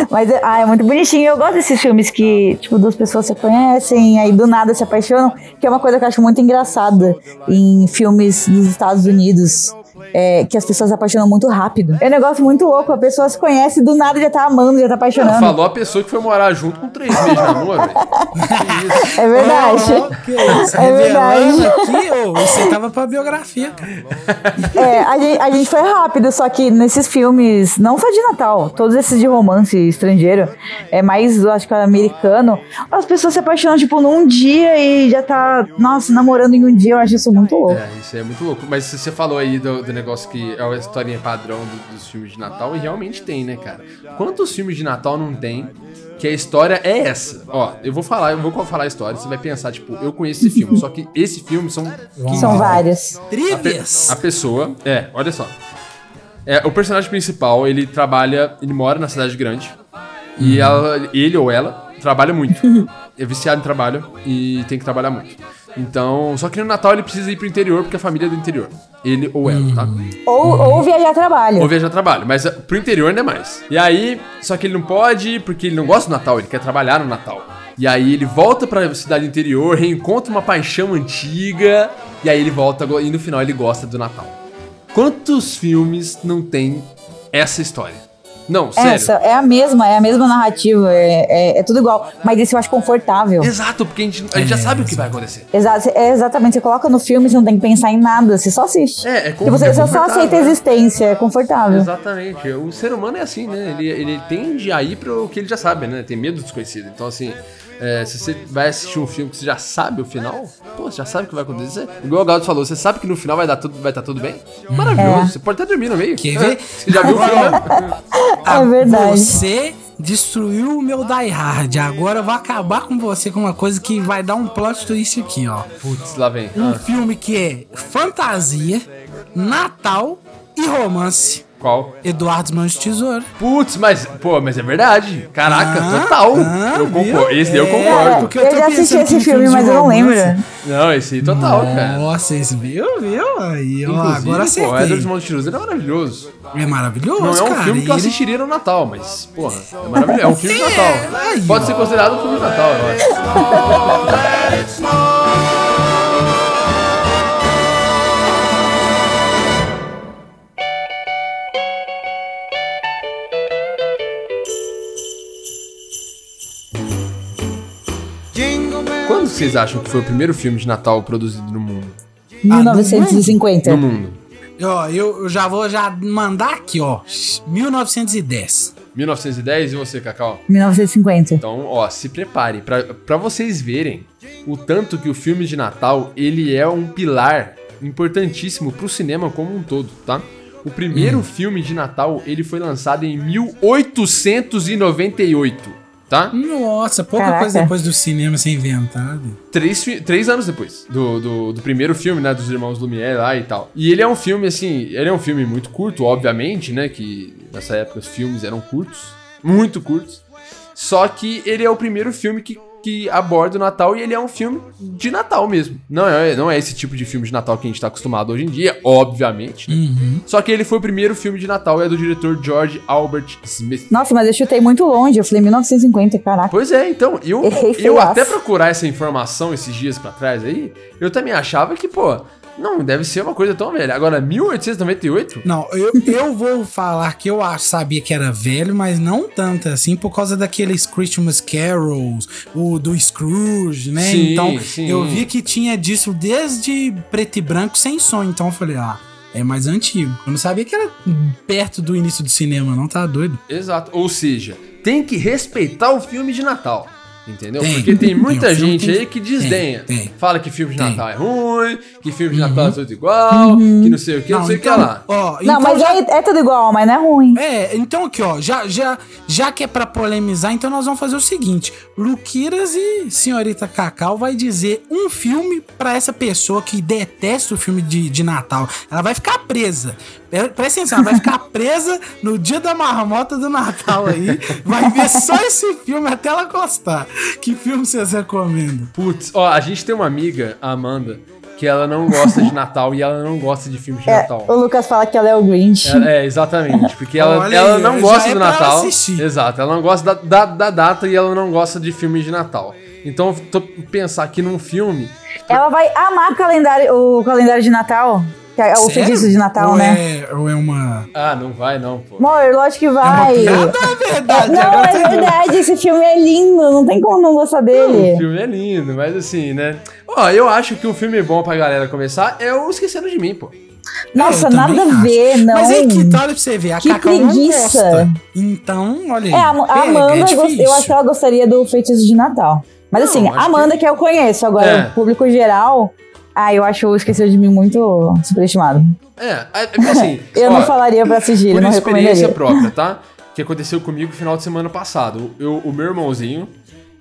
Mas é, ah, é muito bonitinho. Eu gosto desses filmes que, tipo, duas pessoas se conhecem, aí do nada se apaixonam, que é uma coisa que eu acho muito engraçada em filmes dos Estados Unidos. É, que as pessoas se apaixonam muito rápido. É um negócio muito louco. A pessoa se conhece e do nada já tá amando, já tá apaixonando.
Falou a pessoa que foi morar junto com três meses de namoro, velho.
É verdade.
Oh, que isso,
É verdade.
aqui, ô, você tava pra biografia, cara.
É, a gente, a gente foi rápido, só que nesses filmes, não só de Natal, todos esses de romance estrangeiro, é mais, eu acho que americano, as pessoas se apaixonam, tipo, num dia e já tá, nossa, namorando em um dia, eu acho isso muito louco.
É, isso é muito louco. Mas você falou aí do, do negócio que é a historinha padrão do- dos filmes de Natal, e realmente tem, né, cara? Quantos filmes de Natal não tem que a história é essa? Ó, eu vou falar, eu vou falar a história, você vai pensar, tipo, eu conheço esse filme, só que esse filme são 15
São vários.
A, pe-
Trivias.
a pessoa, é, olha só. É, o personagem principal, ele trabalha, ele mora na cidade grande. E ela- ele ou ela trabalha muito. é viciado em trabalho e tem que trabalhar muito. Então, só que no Natal ele precisa ir pro interior porque a família é do interior. Ele ou ela, tá?
Ou, ou viajar a trabalho.
Ou viajar a trabalho, mas eh, pro interior ainda é mais. E aí, só que ele não pode porque ele não gosta do Natal, ele quer trabalhar no Natal. E aí ele volta pra cidade interior, reencontra uma paixão antiga, e aí ele volta e no final ele gosta do Natal. Quantos filmes não tem essa história? Não, sério.
Essa é a mesma, é a mesma narrativa, é, é, é tudo igual. Mas esse eu acho confortável.
Exato, porque a gente, a gente já sabe o que vai acontecer.
Exa é exatamente, você coloca no filme, você não tem que pensar em nada, você só assiste.
É, é
e
com-
você,
é
você só
confortável,
aceita a
né?
existência, é confortável.
Exatamente. O ser humano é assim, né? Ele, ele tende a ir pro que ele já sabe, né? Tem medo do desconhecido. Então, assim, é, se você vai assistir um filme que você já sabe o final, pô, você já sabe o que vai acontecer. Igual o Galdo falou, você sabe que no final vai dar tudo, vai estar tudo bem? Maravilhoso.
É.
Você pode até dormir no meio.
Quer ver?
Você já viu o filme? né?
Ah,
verdade.
Você destruiu o meu Die Hard. Agora eu vou acabar com você com uma coisa que vai dar um plot twist aqui, ó.
Putz, lá vem.
Um
Ah,
filme que é fantasia, Natal e romance.
Qual?
Eduardo Mãos de Tesoura.
Putz, mas, pô, mas é verdade. Caraca,
Ah,
total.
ah,
eu concordo. Esse daí eu
É,
concordo.
porque
eu,
eu
já assisti esse filme, mas eu não lembro.
Não, esse aí total, cara.
Nossa, vocês viu, viu? Aí, ó,
Inclusive,
agora
pô,
acertei.
Edward Mãos de Tesoura é maravilhoso.
É maravilhoso,
Não é um
cara.
filme que eu assistiria no Natal, mas, porra, é maravilhoso. É um filme de Natal.
aí,
Pode ser considerado um filme de Natal, eu acho. vocês acham que foi o primeiro filme de Natal produzido no mundo?
1950.
No mundo.
Ó, eu, eu já vou já mandar aqui, ó. 1910.
1910 e você, Cacau?
1950.
Então, ó, se preparem pra pra vocês verem o tanto que o filme de Natal, ele é um pilar importantíssimo pro cinema como um todo, tá? O primeiro filme de Natal, ele foi lançado em 1898, tá?
Nossa, pouca
Caraca.
coisa depois do cinema ser inventado.
Três, três anos depois do, do, do primeiro filme, né, dos irmãos Lumière lá e tal. E ele é um filme, assim, ele é um filme muito curto, obviamente, né, que nessa época os filmes eram curtos, muito curtos. Só que ele é o primeiro filme que, que aborda o Natal e ele é um filme de Natal mesmo. Não é, não é esse tipo de filme de Natal que a gente tá acostumado hoje em dia, obviamente. né?
Uhum.
Só que ele foi o primeiro filme de Natal e é do diretor George Albert Smith.
Nossa, mas eu chutei muito longe. Eu falei 1950, caraca.
Pois é, então, eu,
Errei
eu até procurar essa informação esses dias pra trás aí, eu também achava que, pô, Não, deve ser uma coisa tão velha. Agora, 1898?
Não, eu, eu vou falar que eu acho- sabia que era velho, mas não tanto assim, por causa daqueles Christmas Carols, o do Scrooge, né?
Sim,
então,
sim.
eu vi que tinha disso desde preto e branco sem som, então eu falei, ah, é mais antigo. Eu não sabia que era perto do início do cinema, não, tá doido?
Exato. Ou seja, tem que respeitar o filme de Natal. Entendeu?
Tem.
Porque tem muita
Tem,
gente
tem-
aí que desdenha.
tem, tem.
Fala que filme de
Tem. Uhum.
Natal é ruim, que filme de Natal é tudo igual, que não sei o que, não, sei o que lá.
Ó,
Não,
então
mas
já-
é, é tudo igual, mas não é ruim.
É, então aqui, ó, já, já, já que é pra polemizar, então nós vamos fazer o seguinte: Luquiras e Senhorita Cacau vai dizer um filme pra essa pessoa que detesta o filme de, de Natal. Ela vai ficar presa. Pre- Presta atenção, ela vai ficar presa no dia da marmota do Natal aí. Vai ver só esse filme até ela gostar. Que filme vocês recomendam?
Putz, ó, a gente tem uma amiga, a Amanda, que ela não gosta de Natal e ela não gosta de filme de
É,
Natal.
o Lucas fala que ela é o Grinch.
Ela- É, exatamente. Porque ela,
Olha
ela não gosta
é
do
ela
Natal.
assistir.
Exato, ela não gosta da, da, da data e ela não gosta de filmes de Natal. Então, eu tô pensar aqui num filme.
Ela vai amar o calendário, o calendário de Natal. Que é o
Sério?
feitiço de Natal,
ou
né?
É, ou é uma.
Ah, não vai não, pô.
Amor, lógico que vai.
piada ou é verdade?
não,
Agora
é verdade. Esse filme é lindo. Não tem como não gostar
O
dele.
filme é lindo, mas assim, né? Ó, eu acho que um filme bom pra galera começar é o Esquecendo de Mim, pô.
Nossa,
É, eu
nada a ver,
acho.
não.
Mas aí que tal pra você ver? A
Que
Cacau não
preguiça.
Então, olha aí.
É, a, a
pega,
Amanda,
é
eu gost-
difícil.
eu acho que ela gostaria do feitiço de Natal. Mas
Não,
assim, a Amanda que... eu conheço, agora
É.
o público geral. Ah, eu acho o Esqueceu de Mim muito superestimado.
É, é porque assim.
Eu
ó,
não falaria pra assistir,
Por
não
experiência
recomendaria.
própria, tá? Que aconteceu comigo no final de semana passado. Eu, o meu irmãozinho,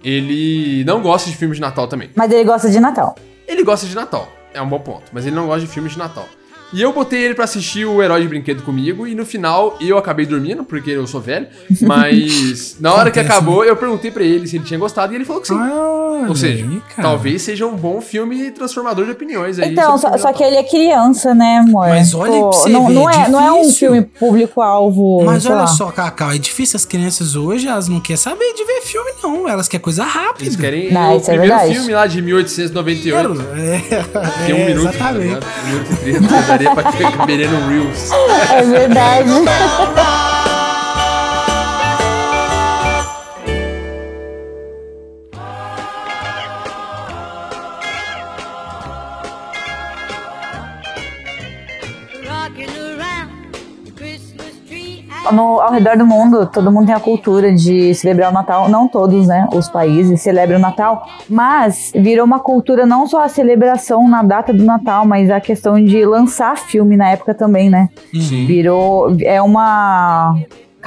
ele não gosta de filmes de Natal também.
Mas ele gosta de Natal.
Ele gosta de Natal, é um bom ponto, mas ele não gosta de filmes de Natal. E eu botei ele pra assistir o Herói de Brinquedo comigo e no final eu acabei dormindo, porque eu sou velho, mas na hora que acabou eu perguntei pra ele se ele tinha gostado e ele falou que sim.
Olha
Ou seja,
aí,
talvez seja um bom filme transformador de opiniões aí.
Então, só, só que ele é criança, né, amor?
Mas olha pra você
não,
ver,
não, é, não é um filme público-alvo.
Mas olha
lá.
só, Cacau, é difícil as crianças hoje, elas não querem saber de ver filme, não. Elas querem coisa rápida.
Eles querem
Não,
o
isso é
primeiro
verdade.
filme lá de 1898.
É,
Tem um
é,
minuto, tá
Exatamente.
ligado? Um minuto e trinta, daria pra ter caberia no Reels.
É verdade. No, ao redor do mundo, todo mundo tem a cultura de celebrar o Natal. Não todos, né? Os países celebram o Natal. Mas virou uma cultura não só a celebração na data do Natal, mas a questão de lançar filme na época também, né?
Sim.
Virou. É uma.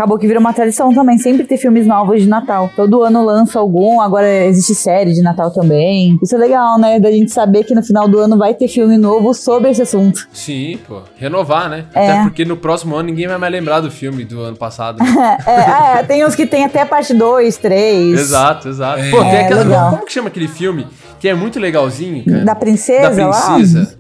Acabou que virou uma tradição também, sempre ter filmes novos de Natal. Todo ano lança algum, agora existe série de Natal também. Isso é legal, né? Da gente saber que no final do ano vai ter filme novo sobre esse assunto.
Sim, pô. Renovar, né?
É.
Até porque no próximo ano ninguém vai mais lembrar do filme do ano passado. né?
É, ah, é, tem uns que tem até parte 2, 3.
exato, exato.
É.
Pô, tem
É,
aquela.
legal.
Como que chama aquele filme que é muito legalzinho, cara?
Da princesa,
Da
lá?
princesa.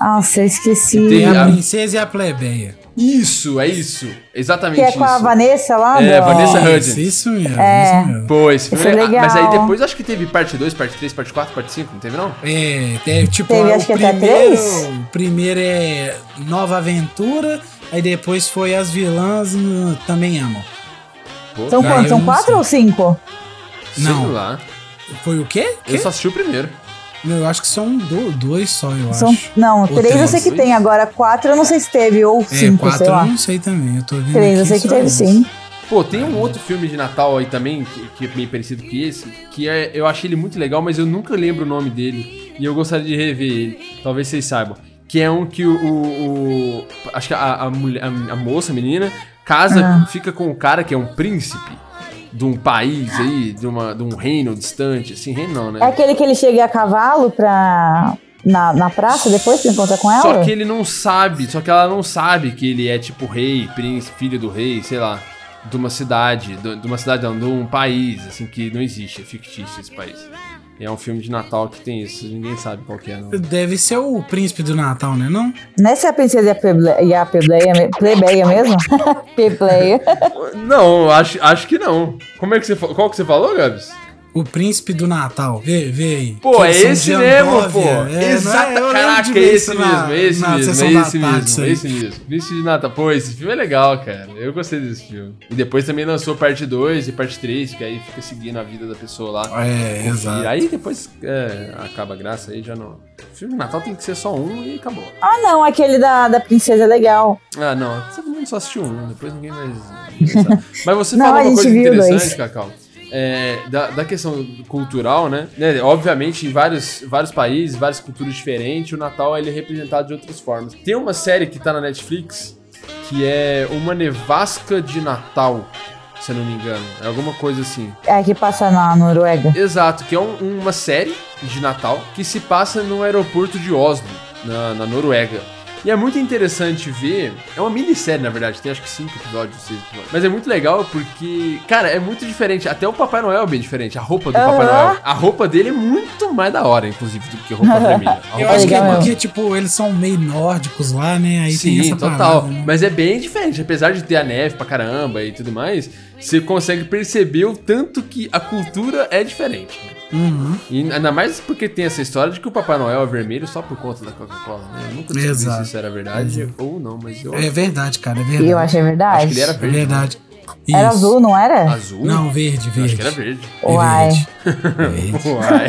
Nossa, eu esqueci.
Tem
É a
a-
princesa e a plebeia.
Isso, é isso. Exatamente
Que é
isso.
com a Vanessa lá?
É,
do-
Vanessa
Isso,
Hudgens.
isso mesmo,
É.
isso mesmo.
Pô, esse filme
Esse é
ah, Mas aí
legal.
depois acho que teve parte 2, parte 3, parte 4, parte 5, não teve não?
É, é tipo,
Teve,
o
acho que até
primeiro,
três?
o primeiro é Nova Aventura, aí depois foi As Vilãs no- Também Amam.
Pô,
São quantos? São quatro
sei.
ou cinco?
sei
Não.
lá.
Foi o quê?
Eu só assisti o primeiro.
Não, Eu acho que são do- dois só, eu
São,
acho.
não,
Ou
três eu
três,
sei que tem. Agora quatro eu não sei se teve. Ou
É,
cinco,
quatro
sei
eu
lá.
não sei também, eu tô vendo
Três eu sei que teve sim.
Pô, tem um outro filme de Natal aí também, que, que é meio parecido que esse, que é, eu achei ele muito legal, mas eu nunca lembro o nome dele. E eu gostaria de rever ele. Talvez vocês saibam. Que é um que o. o- o- acho que a, a, mulher, a, a moça, a menina, casa,
Ah.
fica com o cara que é um príncipe de um país aí, de, uma, de um reino distante. Assim, reino não, né?
É aquele que ele chega a cavalo pra. Na, na praça depois pra encontrar com ela?
Só que ele não sabe, só que ela não sabe que ele é tipo rei, príncipe, filho do rei, sei lá, de uma cidade, de de uma cidade não, de um país, assim, que não existe, é fictício esse país. E é um filme de Natal que tem isso, ninguém sabe qual que é, não.
Deve ser o príncipe do Natal, né? Não?
Nessa é a princesa e a plebeia, e a plebeia, me- plebeia mesmo? plebeia.
Não, acho, acho que não. Como é que você Qual que você falou, Gabs?
O Príncipe do Natal. Vê, vê aí.
Pô,
Que
é
são
esse mesmo, pô.
É, é?
Exata,
de
caraca,
ver
esse mesmo,
na-
esse
na
mesmo,
sessão
esse
tarde,
mesmo, esse mesmo. Príncipe de Natal. Pô, esse filme é legal, cara. Eu gostei desse filme. E depois também lançou parte 2 e parte 3, que aí fica seguindo a vida da pessoa lá.
É,
E
exato.
aí depois é, acaba a graça aí, já não. O filme de Natal tem que ser só um e acabou.
Ah, não, aquele da, da princesa é legal.
Ah, não. Todo mundo só assistiu um, depois ninguém mais. Mas você
Não,
falou uma coisa interessante,
dois.
Cacau. É, da, da questão cultural, né? Né, Obviamente, em vários, vários países, várias culturas diferentes, o Natal ele é representado de outras formas. Tem uma série que tá na Netflix que é Uma Nevasca de Natal, se eu não me engano. É alguma coisa assim.
É que passa na Noruega.
Exato, que é um- uma série de Natal que se passa no aeroporto de Oslo, na, na Noruega. E é muito interessante ver. É uma minissérie, na verdade, tem acho que cinco episódios, seis episódios. Mas é muito legal porque, cara, é muito diferente. Até o Papai Noel é bem diferente. A roupa do Papai. Noel. A roupa dele é muito mais da hora, inclusive, do que a roupa vermelha. A
Eu acho que é porque, tipo, eles são meio nórdicos lá, né? Aí tem
Sim,
essa
total.
parada, né?
Mas é bem diferente. Apesar de ter a neve pra caramba e tudo mais, você consegue perceber o tanto que a cultura é diferente.
Uhum.
E ainda mais porque tem essa história de que o Papai Noel é vermelho só por conta da Coca-Cola, né? Eu nunca
Exato.
se isso era verdade ou não, mas eu
É verdade, cara, é verdade.
eu achei verdade.
acho que ele era
É
verde. né?
verdade.
Era azul, não era?
Azul?
Não, verde,
Eu
verde.
acho que era verde.
É
Uai.
verde. Verde.
Uai.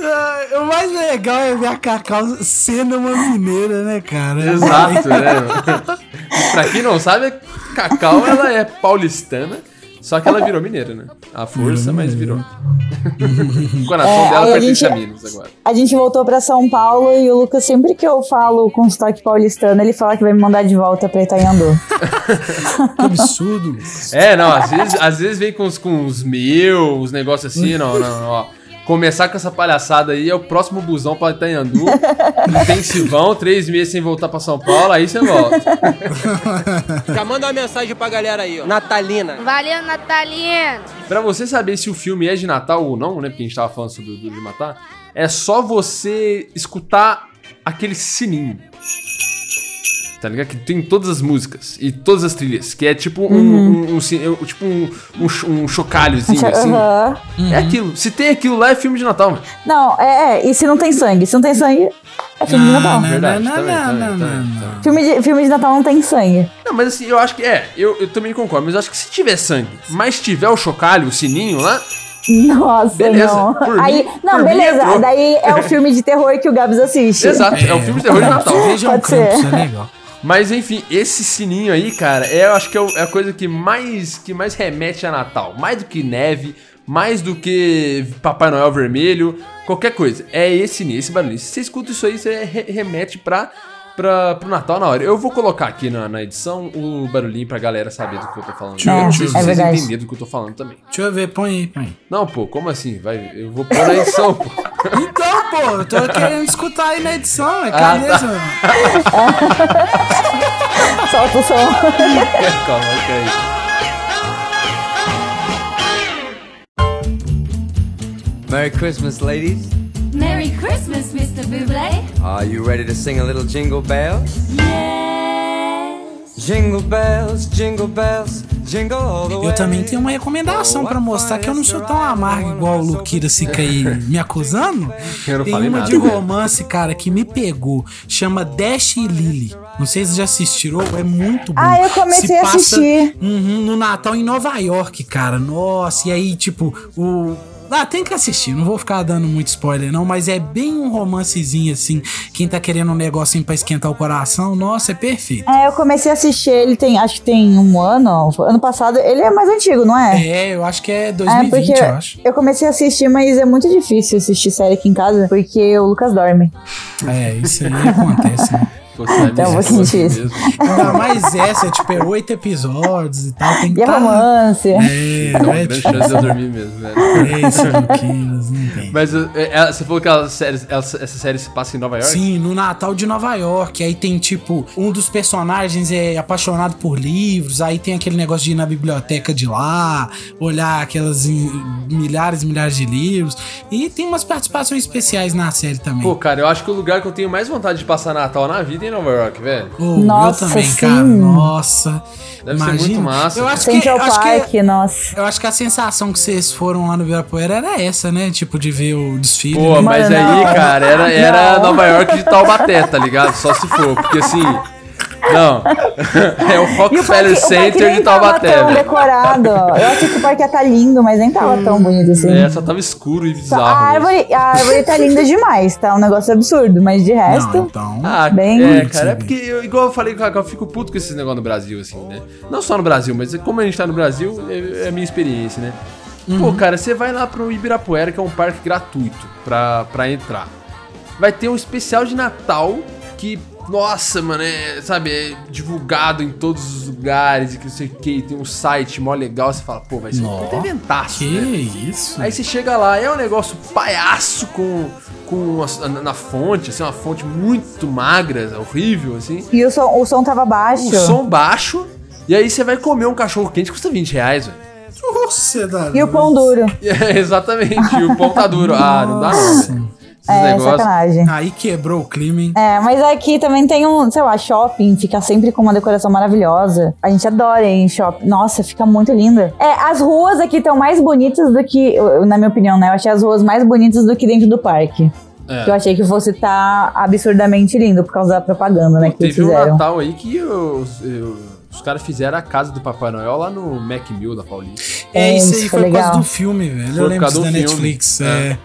Ah, o mais legal é ver a Cacau sendo uma mineira, né, cara?
Exato, né? Pra quem não sabe, Cacau, ela é paulistana, só que ela virou mineira, né? A força, mas virou. o coração
É,
dela pertence a Minas agora.
A gente voltou pra São Paulo e o Lucas, sempre que eu falo com sotaque paulistano, ele fala que vai me mandar de volta pra Itaiandu.
Que absurdo.
É, não, às vezes, às vezes vem com os, com os meus, os negócios assim, não, não, ó. Começar com essa palhaçada aí é o próximo busão pra Itanhandu. Intensivão, três meses sem voltar pra São Paulo, aí você volta.
Já manda uma mensagem pra galera aí, ó. Natalina.
Valeu, Natalino.
Pra você saber se o filme é de Natal ou não, né? Porque a gente tava falando sobre o Duro de Matar, é só você escutar aquele sininho. Tá ligado? Que tem todas as músicas e todas as trilhas. Que é tipo um, um, um sin- um- tipo um, um, ch- um chocalhozinho, assim.
Aham.
É aquilo. Se tem aquilo lá, é filme de Natal, mano.
Não, é, é, e se não tem sangue? Se não tem sangue, é filme de Natal.
não,
Verdade,
não,
também,
não,
também,
não,
também,
não.
Filme de, filme de Natal não tem sangue.
Não, mas assim, eu acho que é. Eu, eu também concordo. Mas eu acho que se tiver sangue, mas tiver o chocalho, o sininho lá,
Nossa,
Beleza,
não.
por
Aí,
mim-
não,
por mim
beleza.
entrou.
daí é o filme de terror que o Gabs assiste.
exato, é, um filme de terror de Natal.
Vejam
Pode
Campos,
ser.
é legal.
Mas enfim, esse sininho aí, cara, é, eu acho que é, é a coisa que mais, que mais remete a Natal. Mais do que neve, mais do que Papai Noel vermelho, qualquer coisa. É esse sininho, esse barulho. Se você escuta isso aí, você re- remete pra, pra, pro Natal na hora. Eu vou colocar aqui na, na edição o barulhinho pra galera saber do que eu tô falando.
Deixa eu- deixa eu-
vocês
verdade.
entenderem do que eu tô falando também.
Deixa eu ver, põe aí, põe aí.
Não, pô, como assim? Vai, eu vou pôr na edição, pô.
Então, pô, eu tô querendo escutar aí na edição, é
Ah,
cadê
tá.
Solta o som.
Calma, ok.
Merry Christmas, ladies.
Merry Christmas, Mr. Buble.
Are you ready to sing a little jingle bells?
Yes.
Jingle bells, jingle bells, jingle all the way.
Eu também tenho uma recomendação pra mostrar que eu não sou tão amargo igual o Luquira fica aí me acusando.
Eu
Tem uma
nada.
de romance, cara, que me pegou. Chama Dash e Lily. Não sei se vocês já assistiram, é muito bom.
Ah, eu comecei
Se
a
passa,
assistir.
uhum, no Natal em Nova York, cara. Nossa, e aí, tipo, o. Ah, tem que assistir, não vou ficar dando muito spoiler, não, mas é bem um romancezinho assim. Quem tá querendo um negocinho pra esquentar o coração, nossa, é perfeito.
É, eu comecei a assistir ele tem, acho que tem um ano, ano passado. Ele é mais antigo, não é?
É, eu acho que é
É,
2020,
porque
eu acho.
eu comecei a assistir, mas é muito difícil assistir série aqui em casa, porque o Lucas dorme.
É, isso aí acontece, né?
Você
Então, eu vou sentir isso.
mesmo.
Ainda mais essa, tipo, é oito episódios e tal. Tem que
E é
tá...
romance.
É, não é
Grande
tipo,
chance de eu dormir mesmo, velho.
é esse Luquinhas, não tem.
Mas ela- você falou que ela, ela- essa série se passa em Nova York?
Sim, no Natal de Nova York. Aí tem, tipo, um dos personagens é apaixonado por livros. Aí tem aquele negócio de ir na biblioteca de lá, olhar aquelas milhares e milhares de livros. E tem umas participações especiais na série também.
Pô, cara, eu acho que o lugar que eu tenho mais vontade de passar Natal na vida é em Nova York, velho.
Ô,
Nossa,
eu também,
sim.
cara. Nossa.
Deve ser
Imagina.
muito massa,
Eu acho que, eu acho que
nossa.
eu acho que a sensação que vocês foram lá no Ibirapuera era essa, né? Tipo, de ver o desfile.
Pô,
né?
mas
Mano,
aí,
não.
cara, era, era
Não.
Nova York de Taubaté, tá ligado? Só se for, porque assim. Não. É o Rockefeller Center de
tava
Taubaté,
tão
velho.
decorado. Eu achei que o parque ia estar lindo, mas nem tava tão bonito assim.
É, só tava escuro e bizarro.
a, árvore, a árvore tá linda demais, tá? Um negócio absurdo, mas de resto.
Não, então.
Ah,
Bem-
é, cara, é porque, eu- igual eu falei, eu fico puto com esses negócios no Brasil, assim, né? Não só no Brasil, mas como a gente tá no Brasil, é, é a minha experiência, né? Pô, cara, você vai lá pro Ibirapuera, que é um parque gratuito pra, pra entrar. Vai ter um especial de Natal que, nossa, mano, é, sabe, é divulgado em todos os lugares e que não sei o que, tem um site mó legal, você fala, pô, vai ser um
Nó,
puta eventaço,
Que
né?
isso?
Aí você chega lá, é um negócio palhaço com, com a- na, na fonte, assim, uma fonte muito magra, horrível, assim.
E o som, o som tava baixo.
O som baixo, e aí você vai comer um cachorro quente que custa 20 reais, velho.
Nossa,
E o pão duro.
É, exatamente, e o pão tá duro. Ah, não dá não,
É,
negócios.
sacanagem.
Aí quebrou o clima, hein?
É, mas aqui também tem um, sei lá, shopping, fica sempre com uma decoração maravilhosa. A gente adora ir em shopping. Nossa, fica muito linda. É, as ruas aqui estão mais bonitas do que, na minha opinião, né? Eu achei as ruas mais bonitas do que dentro do parque.
É.
Que eu achei que fosse estar absurdamente lindo por causa da propaganda, né, que eles
Teve um. Natal aí que os, eu- os caras fizeram a casa do Papai Noel lá no Mac Mill da Paulista.
É,
É,
isso aí
foi
foi por causa
legal.
do filme, velho.
Foi
eu
por
lembro da
do filme.
Netflix.
É.
É.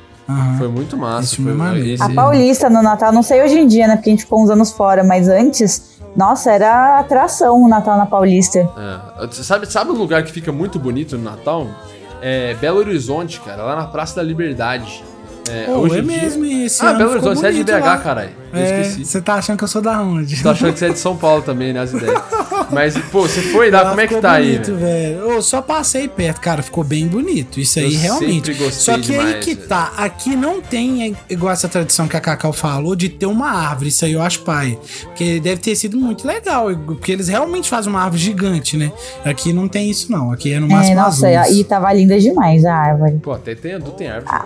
Foi muito massa.
Esse filme
foi,
é
A Paulista no Natal, não sei hoje em dia, né? Porque a gente ficou uns anos fora, mas antes, nossa, era atração o Natal na Paulista.
É. Sabe, sabe um lugar que fica muito bonito no Natal? É Belo Horizonte, cara, lá na Praça da Liberdade. É,
Pô,
hoje
é
em dia-
mesmo esse
Ah,
ano
Belo Horizonte, você é de BH,
lá.
caralho. Eu
É,
esqueci.
você tá achando que eu sou da onde?
Tô achando que você é de São Paulo também, né, as ideias. Mas, pô, você foi lá,
Lá
como é que tá aí,
bonito,
velho?
velho? Eu só passei perto, cara, ficou bem bonito. Isso aí
Eu
realmente. Só que aí
demais,
que
velho.
tá, aqui não tem é, igual essa tradição que a Cacau falou de ter uma árvore. Isso aí eu acho pai. Porque deve ter sido muito legal, porque eles realmente fazem uma árvore gigante, né? Aqui não tem isso não, aqui é no
É,
máximo
nossa,
as luzes.
e tava linda demais a árvore.
Pô, até tem tem árvore.
Ah,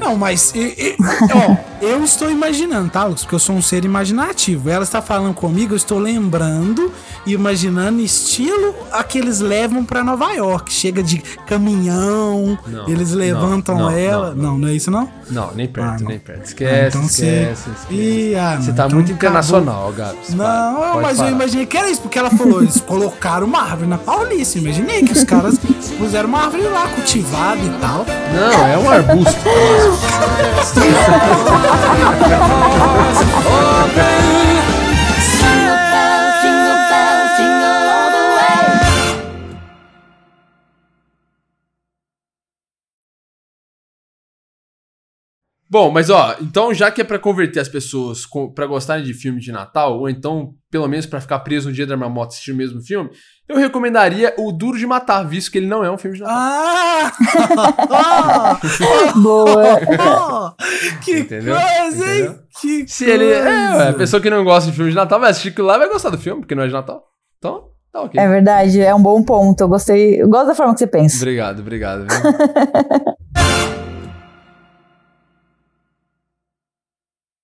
Não, mas e- e- ó, eu estou imaginando, tá, Lucas? Porque eu sou um ser imaginativo. Ela está falando comigo, eu estou lembrando e imaginando estilo a que eles levam pra Nova York. Chega de caminhão,
Não,
eles
não,
levantam
não,
ela.
não,
Não, não, é isso não?
Não, nem perto,
Ah, não.
nem perto. Esquece,
Ah, então
esquece,
você-
esquece.
Ih, ah,
Você
não,
tá
então
muito internacional, Gabs.
Não,
Para, pode
mas eu
parar.
imaginei que era isso, porque ela falou, eles colocaram uma árvore na Paulista. Eu Imaginei que os caras puseram uma árvore lá cultivada e tal.
Não, é um arbusto. Bom, mas ó, então já que é pra converter as pessoas pra gostarem de filme de Natal, ou então pelo menos pra ficar preso no dia da marmota assistindo o mesmo filme, eu recomendaria o Duro de Matar, visto que ele não é um filme de Natal.
Ah!
Boa.
que
Entendeu?
coisa, hein? Que
Se ele. É,
coisa.
a pessoa que não gosta de filme de Natal vai assistir aquilo lá vai gostar do filme, porque não é de Natal. Então, tá ok.
É verdade, é um bom ponto. Eu gostei. Eu gosto da forma que você pensa.
Obrigado, obrigado. viu?